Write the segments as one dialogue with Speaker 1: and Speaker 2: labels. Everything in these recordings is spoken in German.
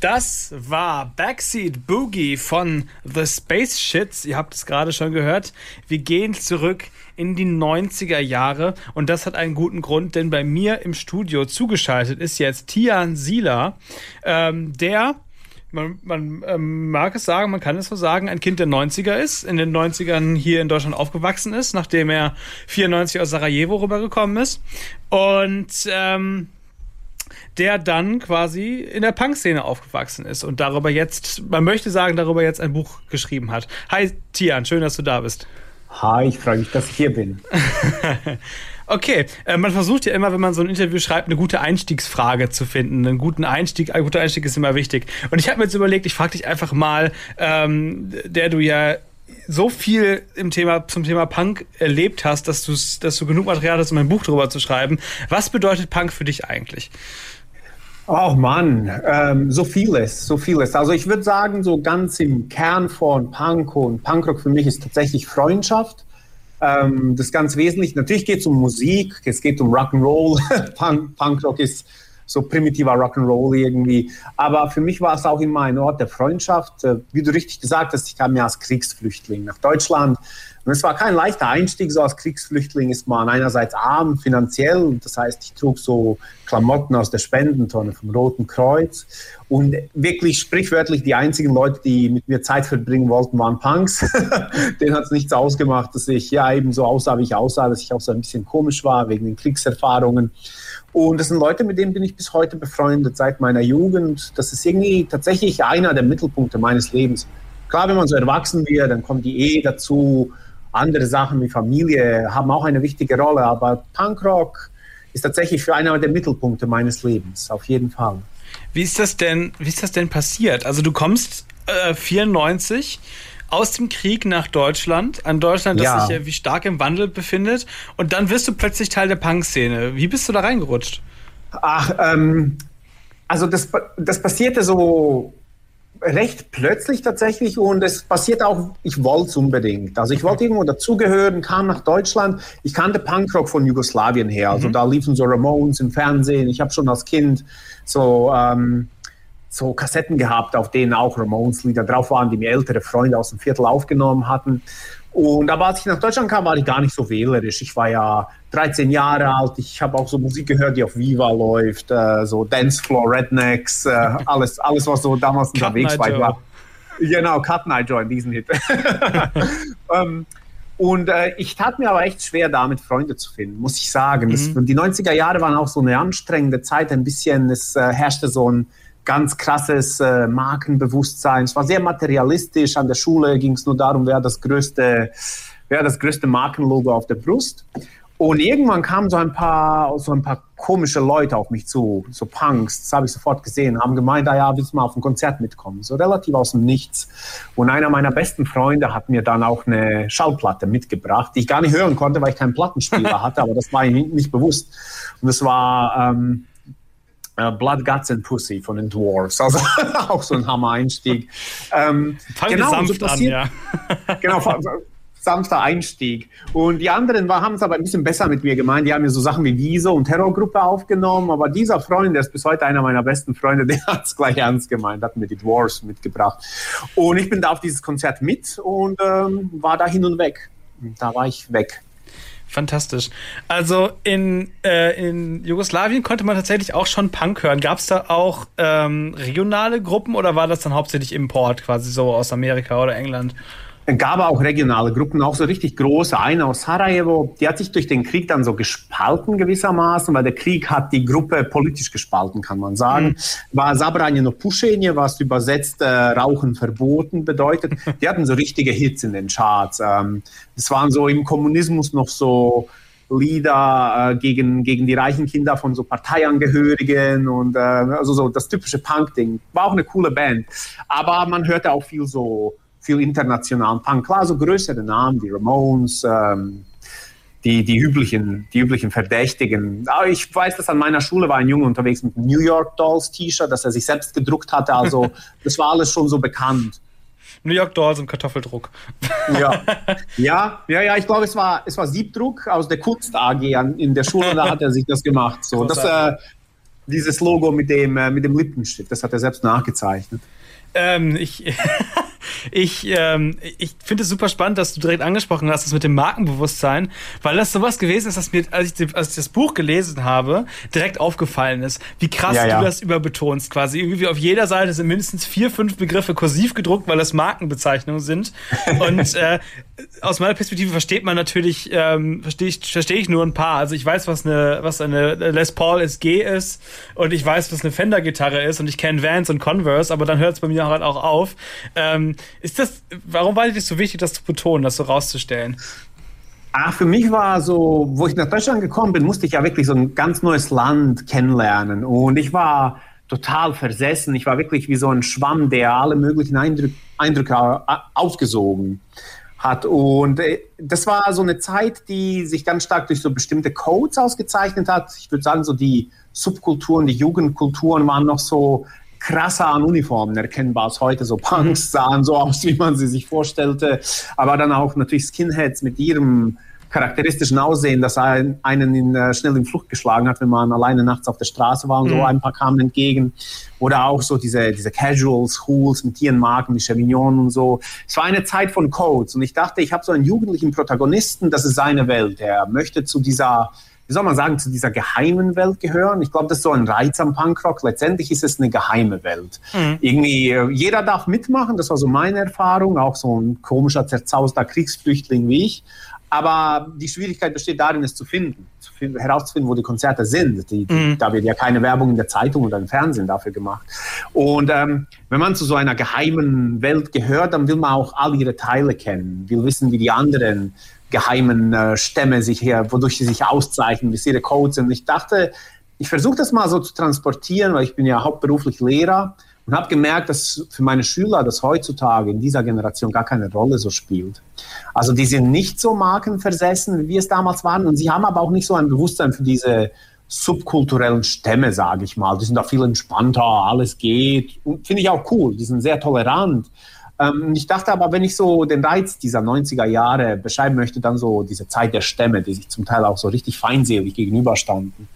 Speaker 1: Das war Backseat Boogie von The Space Shits. Ihr habt es gerade schon gehört. Wir gehen zurück in die 90er Jahre und das hat einen guten Grund, denn bei mir im Studio zugeschaltet ist jetzt Tian Sila, ähm, der man, man ähm, mag es sagen, man kann es so sagen, ein Kind der 90er ist, in den 90ern hier in Deutschland aufgewachsen ist, nachdem er 94 aus Sarajevo rübergekommen ist. Und ähm, der dann quasi in der Punk-Szene aufgewachsen ist und darüber jetzt, man möchte sagen, darüber jetzt ein Buch geschrieben hat. Hi Tian, schön, dass du da bist.
Speaker 2: Hi, ich freue mich, dass ich hier bin.
Speaker 1: okay, äh, man versucht ja immer, wenn man so ein Interview schreibt, eine gute Einstiegsfrage zu finden. Einen guten Einstieg, ein guter Einstieg ist immer wichtig. Und ich habe mir jetzt überlegt, ich frage dich einfach mal, ähm, der du ja so viel im Thema, zum Thema Punk erlebt hast, dass, dass du genug Material hast, um ein Buch darüber zu schreiben. Was bedeutet Punk für dich eigentlich?
Speaker 2: Oh Mann, ähm, so vieles, so vieles. Also ich würde sagen, so ganz im Kern von Punk und Punkrock für mich ist tatsächlich Freundschaft. Ähm, das ganz wesentlich. Natürlich geht es um Musik, es geht um Rock'n'Roll. Punk, Punkrock ist so primitiver Rock'n'Roll irgendwie. Aber für mich war es auch immer ein Ort der Freundschaft. Äh, wie du richtig gesagt hast, ich kam ja als Kriegsflüchtling nach Deutschland. Und es war kein leichter Einstieg. So als Kriegsflüchtling ist man einerseits arm finanziell. Das heißt, ich trug so Klamotten aus der Spendentonne vom Roten Kreuz. Und wirklich sprichwörtlich die einzigen Leute, die mit mir Zeit verbringen wollten, waren Punks. Den hat es nichts ausgemacht, dass ich ja eben so aussah, wie ich aussah, dass ich auch so ein bisschen komisch war wegen den Kriegserfahrungen. Und das sind Leute, mit denen bin ich bis heute befreundet, seit meiner Jugend. Das ist irgendwie tatsächlich einer der Mittelpunkte meines Lebens. Klar, wenn man so erwachsen wird, dann kommt die Ehe dazu. Andere Sachen wie Familie haben auch eine wichtige Rolle. Aber Punkrock ist tatsächlich für einer der Mittelpunkte meines Lebens, auf jeden Fall.
Speaker 1: Wie ist das denn, wie ist das denn passiert? Also du kommst äh, 94 aus dem Krieg nach Deutschland, an Deutschland, das ja. sich ja wie stark im Wandel befindet. Und dann wirst du plötzlich Teil der Punk-Szene. Wie bist du da reingerutscht?
Speaker 2: Ach, ähm, also das, das passierte so recht plötzlich tatsächlich und es passiert auch, ich wollte es unbedingt. Also ich wollte irgendwo dazugehören, kam nach Deutschland. Ich kannte Punkrock von Jugoslawien her. Also mhm. da liefen so Ramones im Fernsehen. Ich habe schon als Kind so ähm, so Kassetten gehabt, auf denen auch Ramones-Lieder drauf waren, die mir ältere Freunde aus dem Viertel aufgenommen hatten. Und aber als ich nach Deutschland kam, war ich gar nicht so wählerisch. Ich war ja 13 Jahre alt. Ich habe auch so Musik gehört, die auf Viva läuft, äh, so Dancefloor, Rednecks, äh, alles, alles, was so damals unterwegs war. war. Genau, Cut Night Joy, diesen Hit. ähm, und äh, ich tat mir aber echt schwer, damit Freunde zu finden, muss ich sagen. Das, mhm. Die 90er Jahre waren auch so eine anstrengende Zeit, ein bisschen, es äh, herrschte so ein ganz krasses äh, Markenbewusstsein. Es war sehr materialistisch. An der Schule ging es nur darum, wer das größte, wer das größte Markenlogo auf der Brust. Und irgendwann kamen so ein paar, so ein paar komische Leute auf mich zu, so Punks, das habe ich sofort gesehen, haben gemeint, ah ja, willst du mal auf ein Konzert mitkommen? So relativ aus dem Nichts. Und einer meiner besten Freunde hat mir dann auch eine Schallplatte mitgebracht, die ich gar nicht hören konnte, weil ich keinen Plattenspieler hatte, aber das war ihm nicht bewusst. Und das war ähm, Uh, Blood, Guts and Pussy von den Dwarfs. Also auch so ein Hammer-Einstieg.
Speaker 1: Ähm, Fangen genau, sanft so passiert, an,
Speaker 2: ja. genau, sanfter Einstieg. Und die anderen haben es aber ein bisschen besser mit mir gemeint. Die haben mir so Sachen wie Wieso und Terrorgruppe aufgenommen. Aber dieser Freund, der ist bis heute einer meiner besten Freunde, der hat es gleich ernst gemeint, hat mir die Dwarfs mitgebracht. Und ich bin da auf dieses Konzert mit und ähm, war da hin und weg. Da war ich weg.
Speaker 1: Fantastisch. Also in, äh, in Jugoslawien konnte man tatsächlich auch schon Punk hören. Gab es da auch ähm, regionale Gruppen oder war das dann hauptsächlich Import, quasi so aus Amerika oder England?
Speaker 2: Gab auch regionale Gruppen, auch so richtig große. Eine aus Sarajevo, die hat sich durch den Krieg dann so gespalten gewissermaßen, weil der Krieg hat die Gruppe politisch gespalten, kann man sagen. Mhm. War Zabranjeno Pušenje, was übersetzt äh, Rauchen verboten bedeutet. Die hatten so richtige Hits in den Charts. Ähm, das waren so im Kommunismus noch so Lieder äh, gegen, gegen die reichen Kinder von so Parteiangehörigen und äh, also so das typische Punk-Ding. War auch eine coole Band. Aber man hörte auch viel so viel internationalen Punk. Klar, so größere Namen, die Ramones, ähm, die, die, üblichen, die üblichen Verdächtigen. Aber ich weiß, dass an meiner Schule war ein Junge unterwegs mit einem New York Dolls T-Shirt, das er sich selbst gedruckt hatte. Also das war alles schon so bekannt.
Speaker 1: New York Dolls im Kartoffeldruck.
Speaker 2: Ja, ja, ja, ja ich glaube, es war, es war Siebdruck aus der Kunst AG in der Schule, da hat er sich das gemacht. So, das, äh, dieses Logo mit dem, äh, mit dem Lippenstift. Das hat er selbst nachgezeichnet.
Speaker 1: Ähm, ich ich, ähm, ich finde es super spannend, dass du direkt angesprochen hast, das mit dem Markenbewusstsein, weil das sowas gewesen ist, dass mir, als ich, als ich das Buch gelesen habe, direkt aufgefallen ist, wie krass ja, ja. du das überbetonst. Quasi irgendwie auf jeder Seite sind mindestens vier, fünf Begriffe kursiv gedruckt, weil das Markenbezeichnungen sind. Und äh, aus meiner Perspektive versteht man natürlich, ähm, verstehe ich, versteh ich nur ein paar. Also ich weiß, was eine, was eine Les Paul SG ist und ich weiß, was eine Fender-Gitarre ist und ich kenne Vans und Converse, aber dann hört es bei mir halt auch auf. Ähm, ist das, warum war dir so wichtig, das zu betonen, das so rauszustellen?
Speaker 2: Ach, für mich war so, wo ich nach Deutschland gekommen bin, musste ich ja wirklich so ein ganz neues Land kennenlernen. Und ich war total versessen. Ich war wirklich wie so ein Schwamm, der alle möglichen Eindrück, Eindrücke aufgesogen hat. Und äh, das war so eine Zeit, die sich ganz stark durch so bestimmte Codes ausgezeichnet hat. Ich würde sagen, so die Subkulturen, die Jugendkulturen waren noch so krasser an Uniformen erkennbar als heute. So Punks sahen so aus, wie man sie sich vorstellte, aber dann auch natürlich Skinheads mit ihrem charakteristischen Aussehen, das einen in, äh, schnell in Flucht geschlagen hat, wenn man alleine nachts auf der Straße war und mhm. so ein paar kamen entgegen. Oder auch so diese, diese Casuals, Hools mit ihren Marken, die Chevignon und so. Es war eine Zeit von Codes und ich dachte, ich habe so einen jugendlichen Protagonisten, das ist seine Welt. Er möchte zu dieser wie soll man sagen, zu dieser geheimen Welt gehören. Ich glaube, das ist so ein Reiz am Punkrock. Letztendlich ist es eine geheime Welt. Mhm. Irgendwie, äh, jeder darf mitmachen, das war so meine Erfahrung, auch so ein komischer, zerzauster Kriegsflüchtling wie ich. Aber die Schwierigkeit besteht darin, es zu finden, zu finden herauszufinden, wo die Konzerte sind. Die, die, mhm. Da wird ja keine Werbung in der Zeitung oder im Fernsehen dafür gemacht. Und ähm, wenn man zu so einer geheimen Welt gehört, dann will man auch all ihre Teile kennen, will wissen, wie die anderen geheimen äh, Stämme sich her, wodurch sie sich auszeichnen, wie sie ihre Codes sind. Ich dachte, ich versuche das mal so zu transportieren, weil ich bin ja hauptberuflich Lehrer und habe gemerkt, dass für meine Schüler das heutzutage in dieser Generation gar keine Rolle so spielt. Also die sind nicht so markenversessen, wie wir es damals waren und sie haben aber auch nicht so ein Bewusstsein für diese subkulturellen Stämme, sage ich mal. Die sind da viel entspannter, alles geht. Finde ich auch cool. Die sind sehr tolerant. Ähm, ich dachte aber, wenn ich so den Reiz dieser 90er Jahre beschreiben möchte, dann so diese Zeit der Stämme, die sich zum Teil auch so richtig feindselig gegenüberstanden.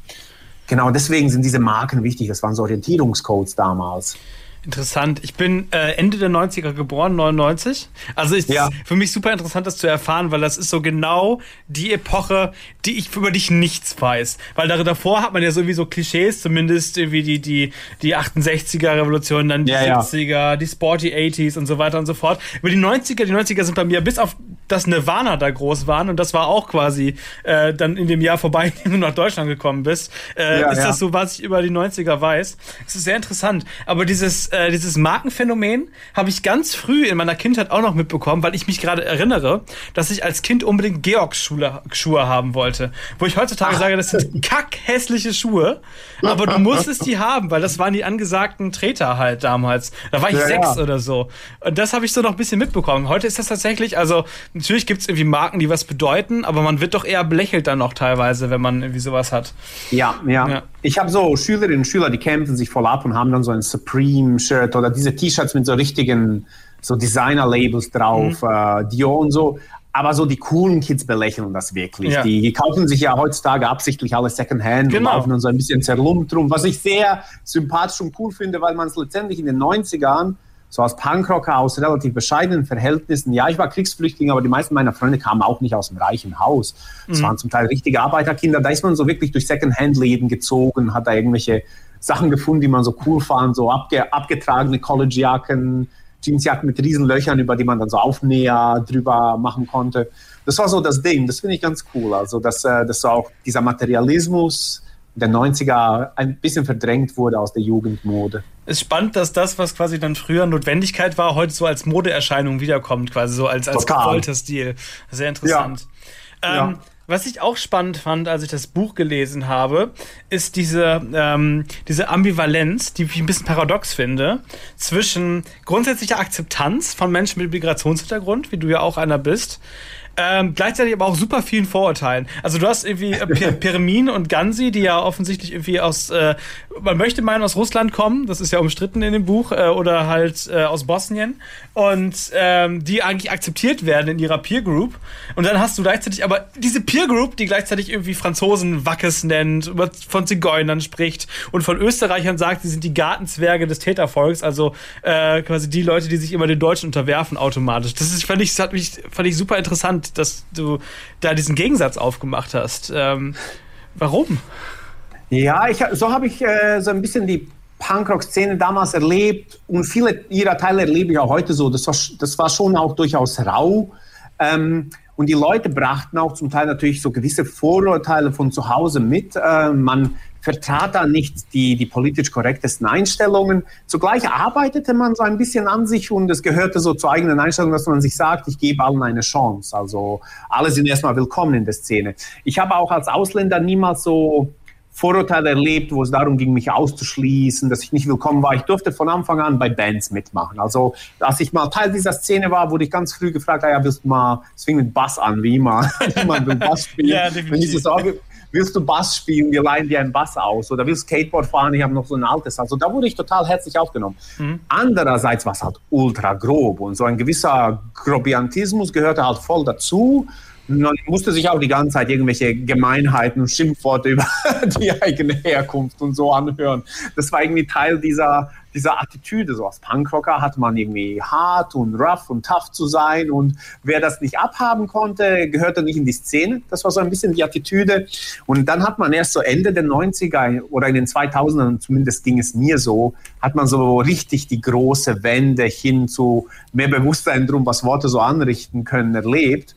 Speaker 2: Genau deswegen sind diese Marken wichtig. Das waren so Orientierungscodes damals.
Speaker 1: Interessant. Ich bin äh, Ende der 90er geboren, 99. Also ist ja. für mich super interessant, das zu erfahren, weil das ist so genau die Epoche, die ich über dich nichts weiß. Weil davor hat man ja sowieso Klischees, zumindest wie die, die, die 68er Revolution, dann die ja, 70er, ja. die Sporty 80s und so weiter und so fort. Über die 90er, die 90er sind bei mir bis auf das Nirvana da groß waren und das war auch quasi äh, dann in dem Jahr vorbei, in dem du nach Deutschland gekommen bist. Äh, ist das so, was ich über die 90er weiß? Es ist sehr interessant. Aber dieses äh, dieses Markenphänomen habe ich ganz früh in meiner Kindheit auch noch mitbekommen, weil ich mich gerade erinnere, dass ich als Kind unbedingt Georgs Schuhe haben wollte. Wo ich heutzutage Ach. sage, das sind kackhässliche Schuhe, aber du musstest die haben, weil das waren die angesagten Treter halt damals. Da war ich ja, sechs ja. oder so. Und das habe ich so noch ein bisschen mitbekommen. Heute ist das tatsächlich, also natürlich gibt es irgendwie Marken, die was bedeuten, aber man wird doch eher belächelt dann noch teilweise, wenn man irgendwie sowas hat.
Speaker 2: Ja, ja. ja. Ich habe so Schülerinnen und Schüler, die kämpfen sich voll ab und haben dann so ein Supreme-Shirt oder diese T-Shirts mit so richtigen so Designer-Labels drauf, mhm. äh, Dior und so. Aber so die coolen Kids belächeln das wirklich. Ja. Die kaufen sich ja heutzutage absichtlich alles Secondhand genau. und laufen dann so ein bisschen zerlumpt rum, was ich sehr sympathisch und cool finde, weil man es letztendlich in den 90ern so als Punkrocker aus relativ bescheidenen Verhältnissen. Ja, ich war Kriegsflüchtling, aber die meisten meiner Freunde kamen auch nicht aus einem reichen Haus. Es mhm. waren zum Teil richtige Arbeiterkinder. Da ist man so wirklich durch Secondhand-Läden gezogen, hat da irgendwelche Sachen gefunden, die man so cool fand, so abge abgetragene Collegejacken, Jeansjacken mit Riesenlöchern, über die man dann so Aufnäher drüber machen konnte. Das war so das Ding. Das finde ich ganz cool. Also, dass, äh, dass auch dieser Materialismus der 90er ein bisschen verdrängt wurde aus der Jugendmode.
Speaker 1: Es ist spannend, dass das, was quasi dann früher Notwendigkeit war, heute so als Modeerscheinung wiederkommt, quasi so als, als gewollter Stil. Sehr interessant. Ja. Ähm, ja. Was ich auch spannend fand, als ich das Buch gelesen habe, ist diese, ähm, diese Ambivalenz, die ich ein bisschen paradox finde, zwischen grundsätzlicher Akzeptanz von Menschen mit Migrationshintergrund, wie du ja auch einer bist, ähm, gleichzeitig aber auch super vielen Vorurteilen. Also du hast irgendwie äh, Permin und Gansi, die ja offensichtlich irgendwie aus, äh, man möchte meinen, aus Russland kommen, das ist ja umstritten in dem Buch, äh, oder halt äh, aus Bosnien und ähm, die eigentlich akzeptiert werden in ihrer Peer Group. Und dann hast du gleichzeitig aber diese Peer Group, die gleichzeitig irgendwie Franzosen Wackes nennt, von Zigeunern spricht und von Österreichern sagt, sie sind die Gartenzwerge des Tätervolks, also äh, quasi die Leute, die sich immer den Deutschen unterwerfen automatisch. Das ist, fand ich, hat mich, fand ich super interessant, dass du da diesen Gegensatz aufgemacht hast. Ähm, warum?
Speaker 2: Ja, ich, so habe ich äh, so ein bisschen die Punkrock-Szene damals erlebt und viele ihrer Teile erlebe ich auch heute so. Das war, das war schon auch durchaus rau. Ähm, und die Leute brachten auch zum Teil natürlich so gewisse Vorurteile von zu Hause mit. Äh, man vertrat da nicht die, die politisch korrektesten Einstellungen. Zugleich arbeitete man so ein bisschen an sich und es gehörte so zur eigenen Einstellung, dass man sich sagt, ich gebe allen eine Chance. Also alle sind erstmal willkommen in der Szene. Ich habe auch als Ausländer niemals so Vorurteile erlebt, wo es darum ging, mich auszuschließen, dass ich nicht willkommen war. Ich durfte von Anfang an bei Bands mitmachen. Also, als ich mal Teil dieser Szene war, wurde ich ganz früh gefragt, ah ja, willst du mal, es fing mit Bass an, wie immer. Niemand will Bass spielen. ja, definitiv. Wenn willst du Bass spielen, wir leihen dir einen Bass aus oder willst Skateboard fahren, ich habe noch so ein altes. Also da wurde ich total herzlich aufgenommen. Mhm. Andererseits war es halt ultra grob und so ein gewisser Grobiantismus gehörte halt voll dazu. Man musste sich auch die ganze Zeit irgendwelche Gemeinheiten und Schimpfworte über die eigene Herkunft und so anhören. Das war irgendwie Teil dieser, dieser Attitüde. So als Punkrocker hat man irgendwie hart und rough und tough zu sein und wer das nicht abhaben konnte, gehörte nicht in die Szene. Das war so ein bisschen die Attitüde. Und dann hat man erst so Ende der 90er oder in den 2000ern, zumindest ging es mir so, hat man so richtig die große Wende hin zu mehr Bewusstsein drum, was Worte so anrichten können, erlebt.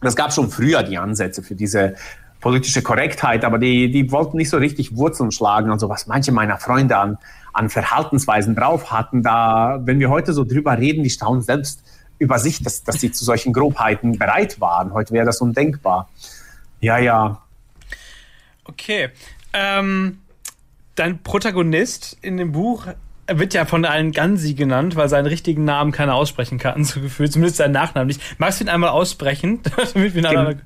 Speaker 2: Das gab schon früher die Ansätze für diese politische Korrektheit, aber die, die wollten nicht so richtig Wurzeln schlagen. Also was manche meiner Freunde an, an Verhaltensweisen drauf hatten, da, wenn wir heute so drüber reden, die staunen selbst über sich, dass, dass sie zu solchen Grobheiten bereit waren. Heute wäre das undenkbar. Ja, ja.
Speaker 1: Okay. Ähm, dein Protagonist in dem Buch er wird ja von allen Gansi genannt, weil seinen richtigen Namen keiner aussprechen kann, so gefühlt. Zumindest seinen Nachnamen nicht. Magst du ihn einmal aussprechen? damit
Speaker 2: wir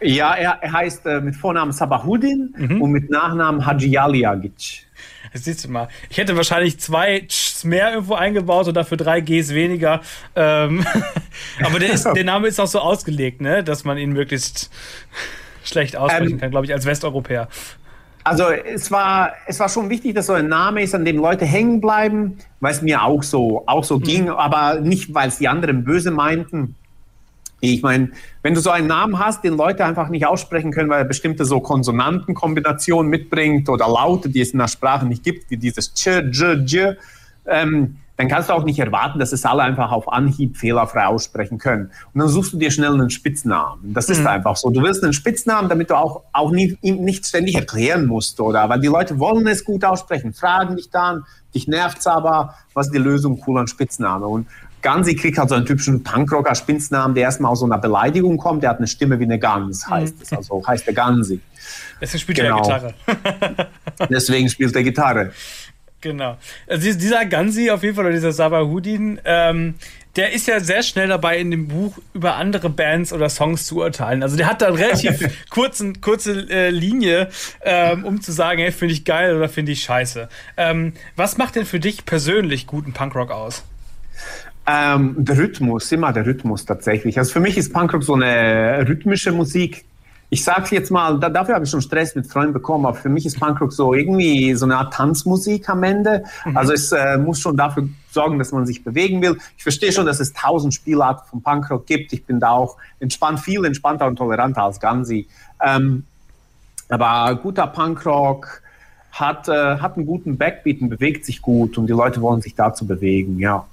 Speaker 2: ja, er, er heißt äh, mit Vornamen Sabahudin mhm. und mit Nachnamen Haji Aliagic.
Speaker 1: Das siehst du mal. Ich hätte wahrscheinlich zwei Tschs mehr irgendwo eingebaut und dafür drei Gs weniger. Ähm, aber der, ist, der Name ist auch so ausgelegt, ne? dass man ihn möglichst schlecht aussprechen ähm, kann, glaube ich, als Westeuropäer.
Speaker 2: Also es war, es war schon wichtig, dass so ein Name ist, an dem Leute hängen bleiben, weil es mir auch so, auch so mhm. ging, aber nicht, weil es die anderen böse meinten. Ich meine, wenn du so einen Namen hast, den Leute einfach nicht aussprechen können, weil er bestimmte so Konsonantenkombinationen mitbringt oder Laute, die es in der Sprache nicht gibt, wie dieses Ch, J, J, ähm, dann kannst du auch nicht erwarten, dass es alle einfach auf Anhieb fehlerfrei aussprechen können. Und dann suchst du dir schnell einen Spitznamen. Das ist mhm. einfach so. Du willst einen Spitznamen, damit du auch, auch nie, ihm nicht ständig erklären musst, oder? Weil die Leute wollen es gut aussprechen, fragen dich dann, dich nervt's aber, was ist die Lösung? Cooler Spitzname. Und Gansi kriegt halt so einen typischen Punkrocker Spitznamen, der erstmal aus so einer Beleidigung kommt. Der hat eine Stimme wie eine Gans, mhm. heißt es. Also heißt der Gansi.
Speaker 1: Deswegen spielt genau. er Gitarre.
Speaker 2: Deswegen spielt er Gitarre.
Speaker 1: Genau. Also dieser Gansi auf jeden Fall, oder dieser Sabahudin, ähm, der ist ja sehr schnell dabei, in dem Buch über andere Bands oder Songs zu urteilen. Also der hat da eine relativ kurzen, kurze äh, Linie, ähm, um zu sagen, hey, finde ich geil oder finde ich scheiße. Ähm, was macht denn für dich persönlich guten Punkrock aus?
Speaker 2: Ähm, der Rhythmus, immer der Rhythmus tatsächlich. Also für mich ist Punkrock so eine rhythmische Musik, ich sag's jetzt mal, da, dafür habe ich schon Stress mit Freunden bekommen, aber für mich ist Punkrock so irgendwie so eine Art Tanzmusik am Ende. Mhm. Also es äh, muss schon dafür sorgen, dass man sich bewegen will. Ich verstehe schon, dass es tausend Spielarten von Punkrock gibt. Ich bin da auch entspannt, viel entspannter und toleranter als Gansi. Ähm, aber guter Punkrock hat, äh, hat einen guten Backbeat und bewegt sich gut und die Leute wollen sich dazu bewegen, ja.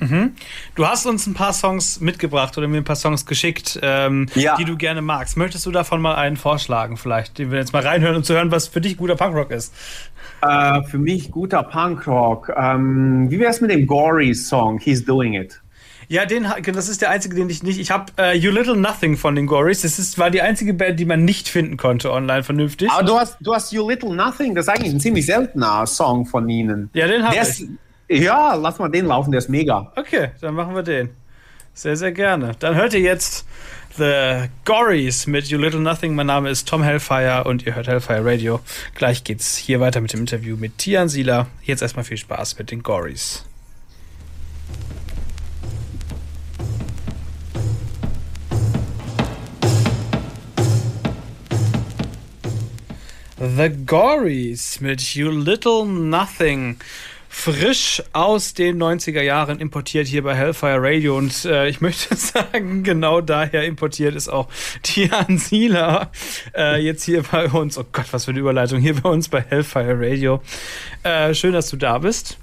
Speaker 1: Mhm. Du hast uns ein paar Songs mitgebracht oder mir ein paar Songs geschickt, ähm, ja. die du gerne magst. Möchtest du davon mal einen vorschlagen, vielleicht, den wir jetzt mal reinhören, um zu hören, was für dich guter Punkrock ist?
Speaker 2: Äh, für mich guter Punkrock. Ähm, wie wäre es mit dem Gory-Song, He's Doing It?
Speaker 1: Ja, den, das ist der einzige, den ich nicht. Ich habe äh, You Little Nothing von den Gorys. Das ist, war die einzige Band, die man nicht finden konnte online vernünftig.
Speaker 2: Aber du hast, du hast You Little Nothing, das ist eigentlich ein ziemlich seltener Song von ihnen.
Speaker 1: Ja, den habe ich.
Speaker 2: Ja, lass mal den laufen, der ist mega.
Speaker 1: Okay, dann machen wir den. Sehr, sehr gerne. Dann hört ihr jetzt The Gories mit You Little Nothing. Mein Name ist Tom Hellfire und ihr hört Hellfire Radio. Gleich geht's hier weiter mit dem Interview mit Tian Sieler. Jetzt erstmal viel Spaß mit den Gories. The Gories mit You Little Nothing frisch aus den 90er Jahren importiert hier bei Hellfire Radio. Und äh, ich möchte sagen, genau daher importiert ist auch Tian Sieler äh, jetzt hier bei uns. Oh Gott, was für eine Überleitung hier bei uns bei Hellfire Radio. Äh, schön, dass du da bist.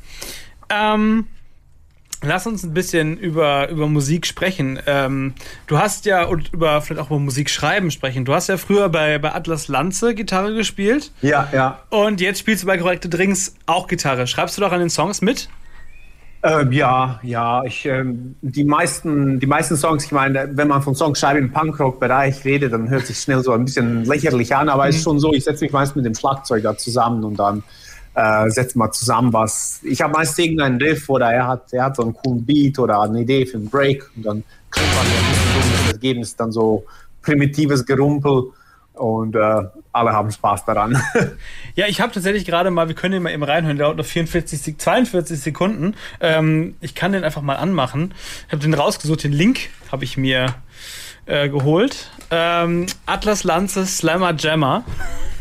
Speaker 1: Ähm, Lass uns ein bisschen über, über Musik sprechen. Ähm, du hast ja, und über vielleicht auch über Musik schreiben sprechen. Du hast ja früher bei, bei Atlas Lanze Gitarre gespielt.
Speaker 2: Ja, ja.
Speaker 1: Und jetzt spielst du bei Korrekte Drinks auch Gitarre. Schreibst du doch an den Songs mit?
Speaker 2: Ähm, ja, ja. Ich, ähm, die, meisten, die meisten Songs, ich meine, wenn man von Songschreiben im Punkrock-Bereich redet, dann hört sich schnell so ein bisschen lächerlich an, aber es mhm. ist schon so, ich setze mich meist mit dem Schlagzeuger zusammen und dann äh, setzen wir zusammen was. Ich habe meist irgendeinen Riff oder er hat, er hat so einen coolen Beat oder eine Idee für einen Break und dann kriegt man. Das Ergebnis dann so primitives Gerumpel und äh, alle haben Spaß daran.
Speaker 1: ja, ich habe tatsächlich gerade mal, wir können den mal eben reinhören, der dauert noch 44, 42 Sekunden. Ähm, ich kann den einfach mal anmachen. Ich habe den rausgesucht, den Link habe ich mir äh, geholt. Ähm, Atlas Lanze Slammer Jammer.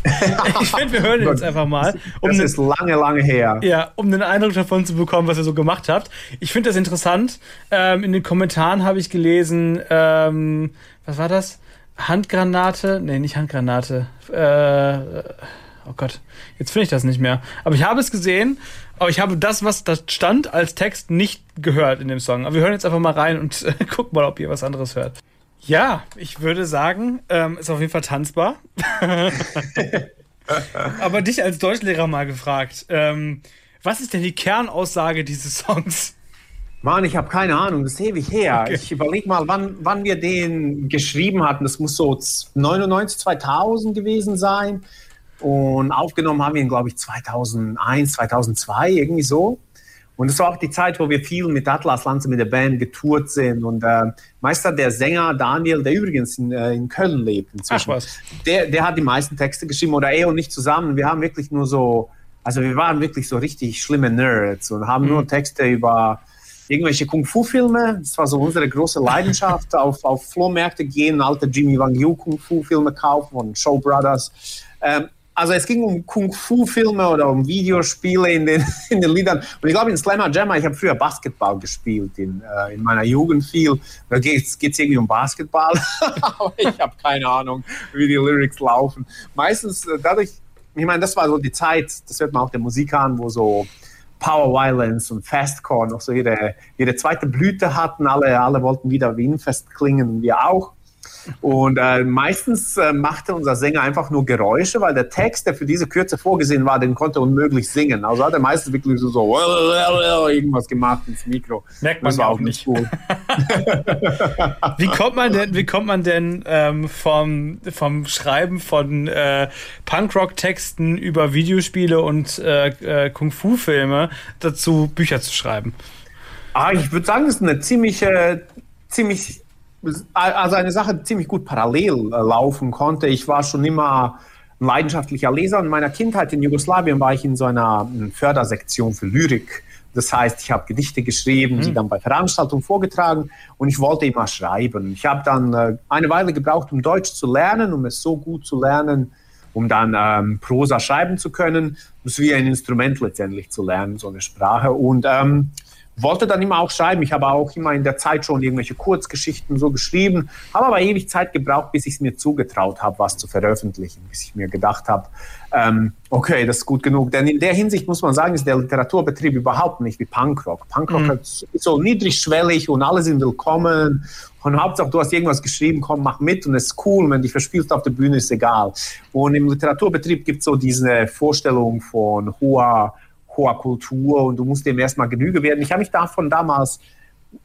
Speaker 1: ich finde, wir hören jetzt einfach mal.
Speaker 2: Um das ist lange, lange her.
Speaker 1: Ja, um den Eindruck davon zu bekommen, was ihr so gemacht habt. Ich finde das interessant. Ähm, in den Kommentaren habe ich gelesen, ähm, was war das? Handgranate? Nee, nicht Handgranate. Äh, oh Gott, jetzt finde ich das nicht mehr. Aber ich habe es gesehen, aber ich habe das, was da stand, als Text nicht gehört in dem Song. Aber wir hören jetzt einfach mal rein und äh, gucken mal, ob ihr was anderes hört. Ja, ich würde sagen, ähm, ist auf jeden Fall tanzbar. Aber dich als Deutschlehrer mal gefragt, ähm, was ist denn die Kernaussage dieses Songs?
Speaker 2: Mann, ich habe keine Ahnung, das ist ewig her. Okay. Ich überlege mal, wann, wann wir den geschrieben hatten. Das muss so 99, 2000 gewesen sein. Und aufgenommen haben wir ihn, glaube ich, 2001, 2002, irgendwie so. Und es war auch die Zeit, wo wir viel mit Atlas Lanze, mit der Band getourt sind. Und äh, Meister der Sänger Daniel, der übrigens in, äh, in Köln lebt
Speaker 1: inzwischen.
Speaker 2: Der, der hat die meisten Texte geschrieben oder er und nicht zusammen. Wir haben wirklich nur so, also wir waren wirklich so richtig schlimme Nerds und haben mhm. nur Texte über irgendwelche Kung-Fu-Filme. Das war so unsere große Leidenschaft. auf, auf Flohmärkte gehen, alte Jimmy Wang Yu Kung-Fu-Filme kaufen von Show Brothers. Ähm, also es ging um Kung-Fu-Filme oder um Videospiele in den, in den Liedern. Und ich glaube, in Slammer Jammer, ich habe früher Basketball gespielt in, äh, in meiner Jugend viel. Da geht es irgendwie um Basketball. Aber ich habe keine Ahnung, wie die Lyrics laufen. Meistens äh, dadurch, ich meine, das war so die Zeit, das hört man auch der Musik an, wo so Power Violence und Fastcore noch so ihre, ihre zweite Blüte hatten. Alle, alle wollten wieder Wien fest klingen wir auch. Und äh, meistens äh, machte unser Sänger einfach nur Geräusche, weil der Text, der für diese Kürze vorgesehen war, den konnte unmöglich singen. Also hat er meistens wirklich so, so irgendwas gemacht ins Mikro.
Speaker 1: Merkt man das war auch nicht gut. wie kommt man denn, wie kommt man denn ähm, vom, vom Schreiben von äh, Punkrock-Texten über Videospiele und äh, äh, Kung-Fu-Filme dazu, Bücher zu schreiben?
Speaker 2: Ah, ich würde sagen, das ist eine ziemliche, ziemlich also eine Sache ziemlich gut parallel äh, laufen konnte. Ich war schon immer ein leidenschaftlicher Leser. In meiner Kindheit in Jugoslawien war ich in so einer hm, Fördersektion für Lyrik. Das heißt, ich habe Gedichte geschrieben, mhm. die dann bei Veranstaltungen vorgetragen und ich wollte immer schreiben. Ich habe dann äh, eine Weile gebraucht, um Deutsch zu lernen, um es so gut zu lernen, um dann ähm, Prosa schreiben zu können. Das ist wie ein Instrument letztendlich zu lernen, so eine Sprache. Und ähm, wollte dann immer auch schreiben. Ich habe auch immer in der Zeit schon irgendwelche Kurzgeschichten so geschrieben, habe aber ewig Zeit gebraucht, bis ich es mir zugetraut habe, was zu veröffentlichen, bis ich mir gedacht habe, ähm, okay, das ist gut genug. Denn in der Hinsicht muss man sagen, ist der Literaturbetrieb überhaupt nicht wie Punkrock. Punkrock mhm. ist so niedrigschwellig und alle sind willkommen. Und Hauptsache, du hast irgendwas geschrieben, komm, mach mit und es ist cool. wenn du dich verspielst auf der Bühne, ist egal. Und im Literaturbetrieb gibt es so diese Vorstellung von hoher hoher Kultur und du musst dem erstmal Genüge werden. Ich habe mich davon damals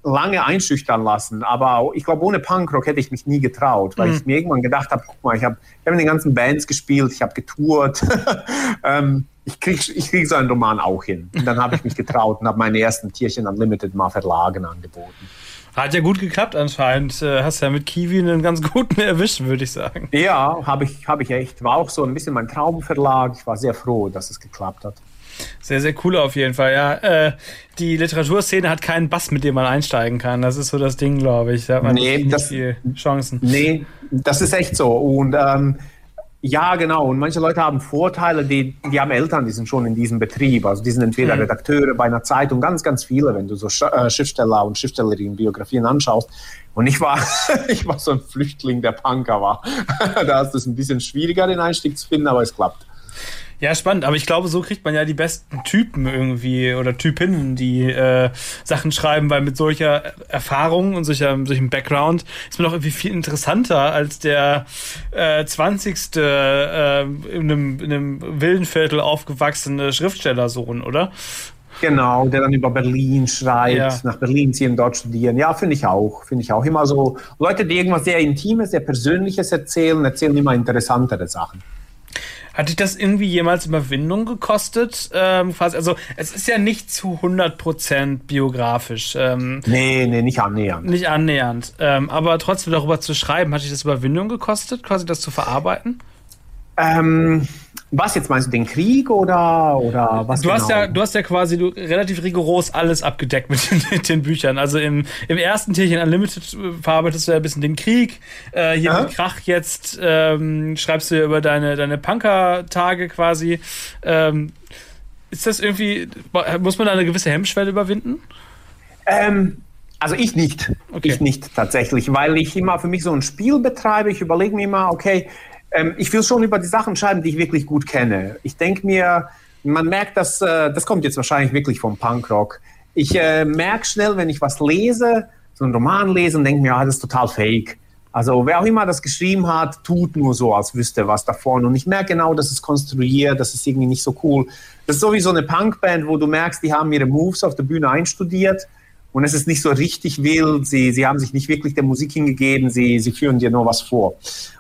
Speaker 2: lange einschüchtern lassen, aber ich glaube, ohne Punkrock hätte ich mich nie getraut, weil mhm. ich mir irgendwann gedacht habe, guck mal, ich habe hab in den ganzen Bands gespielt, ich habe getourt, ähm, ich kriege ich krieg so einen Roman auch hin. Und dann habe ich mich getraut und habe meine ersten Tierchen Unlimited mal Verlagen angeboten.
Speaker 1: Hat ja gut geklappt anscheinend. Äh, hast ja mit Kiwi einen ganz guten erwischt, würde ich sagen.
Speaker 2: Ja, habe ich, hab ich echt. War auch so ein bisschen mein Traumverlag. Ich war sehr froh, dass es geklappt hat.
Speaker 1: Sehr, sehr cool auf jeden Fall, ja. Äh, die Literaturszene hat keinen Bass, mit dem man einsteigen kann. Das ist so das Ding, glaube ich. Da hat man
Speaker 2: nee, nicht das, viel Chancen. Nee, das ist echt so. Und ähm, ja, genau. Und manche Leute haben Vorteile, die, die haben Eltern, die sind schon in diesem Betrieb. Also die sind entweder mhm. Redakteure bei einer Zeitung, ganz, ganz viele, wenn du so äh, Schriftsteller und Schriftstellerinnen Biografien anschaust. Und ich war, ich war so ein Flüchtling, der Punker war. da ist es ein bisschen schwieriger, den Einstieg zu finden, aber es klappt.
Speaker 1: Ja, spannend. Aber ich glaube, so kriegt man ja die besten Typen irgendwie oder Typinnen, die äh, Sachen schreiben, weil mit solcher Erfahrung und solcher, solchem Background ist man doch irgendwie viel interessanter als der äh, 20. Äh, in, einem, in einem wilden Viertel aufgewachsene Schriftstellersohn, oder?
Speaker 2: Genau, der dann über Berlin schreibt, ja. nach Berlin ziehen, dort studieren. Ja, finde ich auch. Finde ich auch immer so. Leute, die irgendwas sehr Intimes, sehr Persönliches erzählen, erzählen immer interessantere Sachen.
Speaker 1: Hat dich das irgendwie jemals Überwindung gekostet? Ähm, quasi, also es ist ja nicht zu 100% biografisch. Ähm,
Speaker 2: nee, nee, nicht annähernd.
Speaker 1: Nicht annähernd. Ähm, aber trotzdem darüber zu schreiben, hat dich das Überwindung gekostet, quasi das zu verarbeiten?
Speaker 2: Ähm, was jetzt meinst du, den Krieg oder, oder was?
Speaker 1: Du genau? hast ja, du hast ja quasi du, relativ rigoros alles abgedeckt mit den, mit den, Büchern. Also im, im ersten Tierchen Unlimited äh, verarbeitest du ja ein bisschen den Krieg. Äh, hier Aha. mit Krach jetzt ähm, schreibst du ja über deine, deine Punker-Tage quasi. Ähm, ist das irgendwie, muss man da eine gewisse Hemmschwelle überwinden?
Speaker 2: Ähm, also ich nicht. Okay. Ich nicht tatsächlich, weil ich immer für mich so ein Spiel betreibe. Ich überlege mir immer, okay, ähm, ich will schon über die Sachen schreiben, die ich wirklich gut kenne. Ich denke mir, man merkt, dass äh, das kommt jetzt wahrscheinlich wirklich vom Punkrock. Ich äh, merke schnell, wenn ich was lese, so einen Roman lese und denke mir, ja, das ist total fake. Also wer auch immer das geschrieben hat, tut nur so, als wüsste was davon. Und ich merke genau, dass es konstruiert, das ist irgendwie nicht so cool. Das ist so wie so eine Punkband, wo du merkst, die haben ihre Moves auf der Bühne einstudiert und es ist nicht so richtig wild. Sie, sie haben sich nicht wirklich der Musik hingegeben, sie, sie führen dir nur was vor.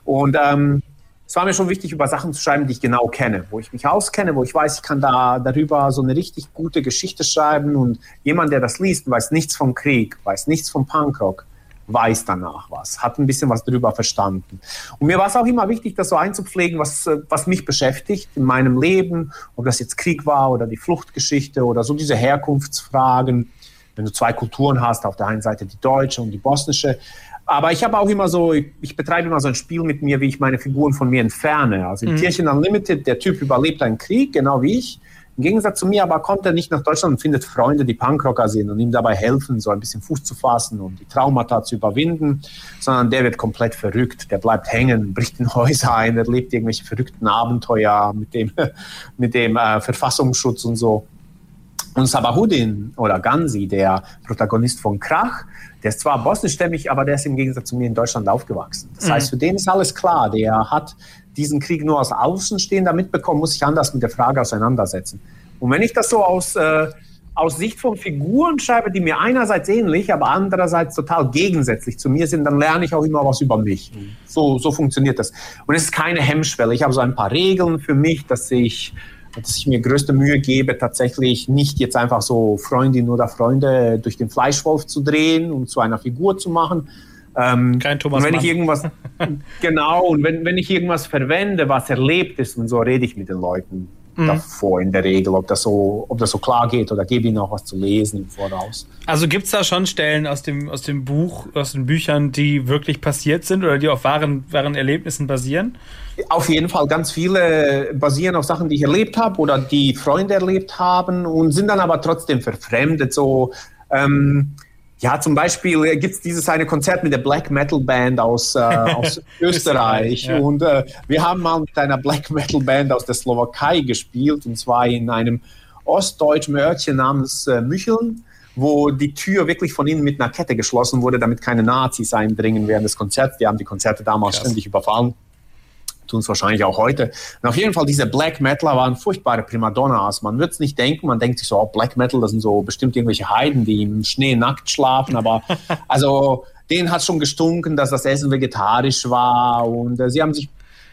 Speaker 2: Und ähm, es war mir schon wichtig, über Sachen zu schreiben, die ich genau kenne, wo ich mich auskenne, wo ich weiß, ich kann da darüber so eine richtig gute Geschichte schreiben und jemand, der das liest, weiß nichts vom Krieg, weiß nichts vom Punkrock, weiß danach was, hat ein bisschen was darüber verstanden. Und mir war es auch immer wichtig, das so einzupflegen, was, was mich beschäftigt in meinem Leben, ob das jetzt Krieg war oder die Fluchtgeschichte oder so diese Herkunftsfragen. Wenn du zwei Kulturen hast, auf der einen Seite die deutsche und die bosnische, aber ich habe auch immer so, ich, ich, betreibe immer so ein Spiel mit mir, wie ich meine Figuren von mir entferne. Also im mhm. Tierchen Unlimited, der Typ überlebt einen Krieg, genau wie ich. Im Gegensatz zu mir aber kommt er nicht nach Deutschland und findet Freunde, die Punkrocker sind und ihm dabei helfen, so ein bisschen Fuß zu fassen und die Traumata zu überwinden, sondern der wird komplett verrückt, der bleibt hängen, bricht in Häuser ein, erlebt irgendwelche verrückten Abenteuer mit dem, mit dem äh, Verfassungsschutz und so. Und Sabahudin oder Gansi, der Protagonist von Krach, der ist zwar bosnischstämmig, aber der ist im Gegensatz zu mir in Deutschland aufgewachsen. Das mhm. heißt, für den ist alles klar. Der hat diesen Krieg nur als Außenstehender mitbekommen, muss sich anders mit der Frage auseinandersetzen. Und wenn ich das so aus, äh, aus Sicht von Figuren schreibe, die mir einerseits ähnlich, aber andererseits total gegensätzlich zu mir sind, dann lerne ich auch immer was über mich. Mhm. So, so funktioniert das. Und es ist keine Hemmschwelle. Ich habe so ein paar Regeln für mich, dass ich dass ich mir größte Mühe gebe, tatsächlich nicht jetzt einfach so Freundin oder Freunde durch den Fleischwolf zu drehen und zu einer Figur zu machen.
Speaker 1: Ähm, Kein Thomas.
Speaker 2: Und wenn Mann. ich irgendwas, genau, und wenn, wenn ich irgendwas verwende, was erlebt ist, und so rede ich mit den Leuten mhm. davor in der Regel, ob das so, ob das so klar geht oder gebe ihnen auch was zu lesen im Voraus.
Speaker 1: Also gibt es da schon Stellen aus dem, aus dem Buch, aus den Büchern, die wirklich passiert sind oder die auf wahren, wahren Erlebnissen basieren?
Speaker 2: Auf jeden Fall, ganz viele basieren auf Sachen, die ich erlebt habe oder die Freunde erlebt haben und sind dann aber trotzdem verfremdet. So, ähm, ja, zum Beispiel gibt es dieses eine Konzert mit der Black Metal Band aus, äh, aus Österreich. ja. Und äh, wir haben mal mit einer Black Metal Band aus der Slowakei gespielt, und zwar in einem ostdeutschen Örtchen namens äh, Mücheln, wo die Tür wirklich von innen mit einer Kette geschlossen wurde, damit keine Nazis eindringen während des Konzerts. Die haben die Konzerte damals Krass. ständig überfallen tun es wahrscheinlich auch heute. Und auf jeden Fall, diese Black Metaler waren furchtbare Primadonnas. Man wird es nicht denken, man denkt sich so, oh, Black Metal, das sind so bestimmt irgendwelche Heiden, die im Schnee nackt schlafen, aber also denen hat schon gestunken, dass das Essen vegetarisch war und äh, sie haben sich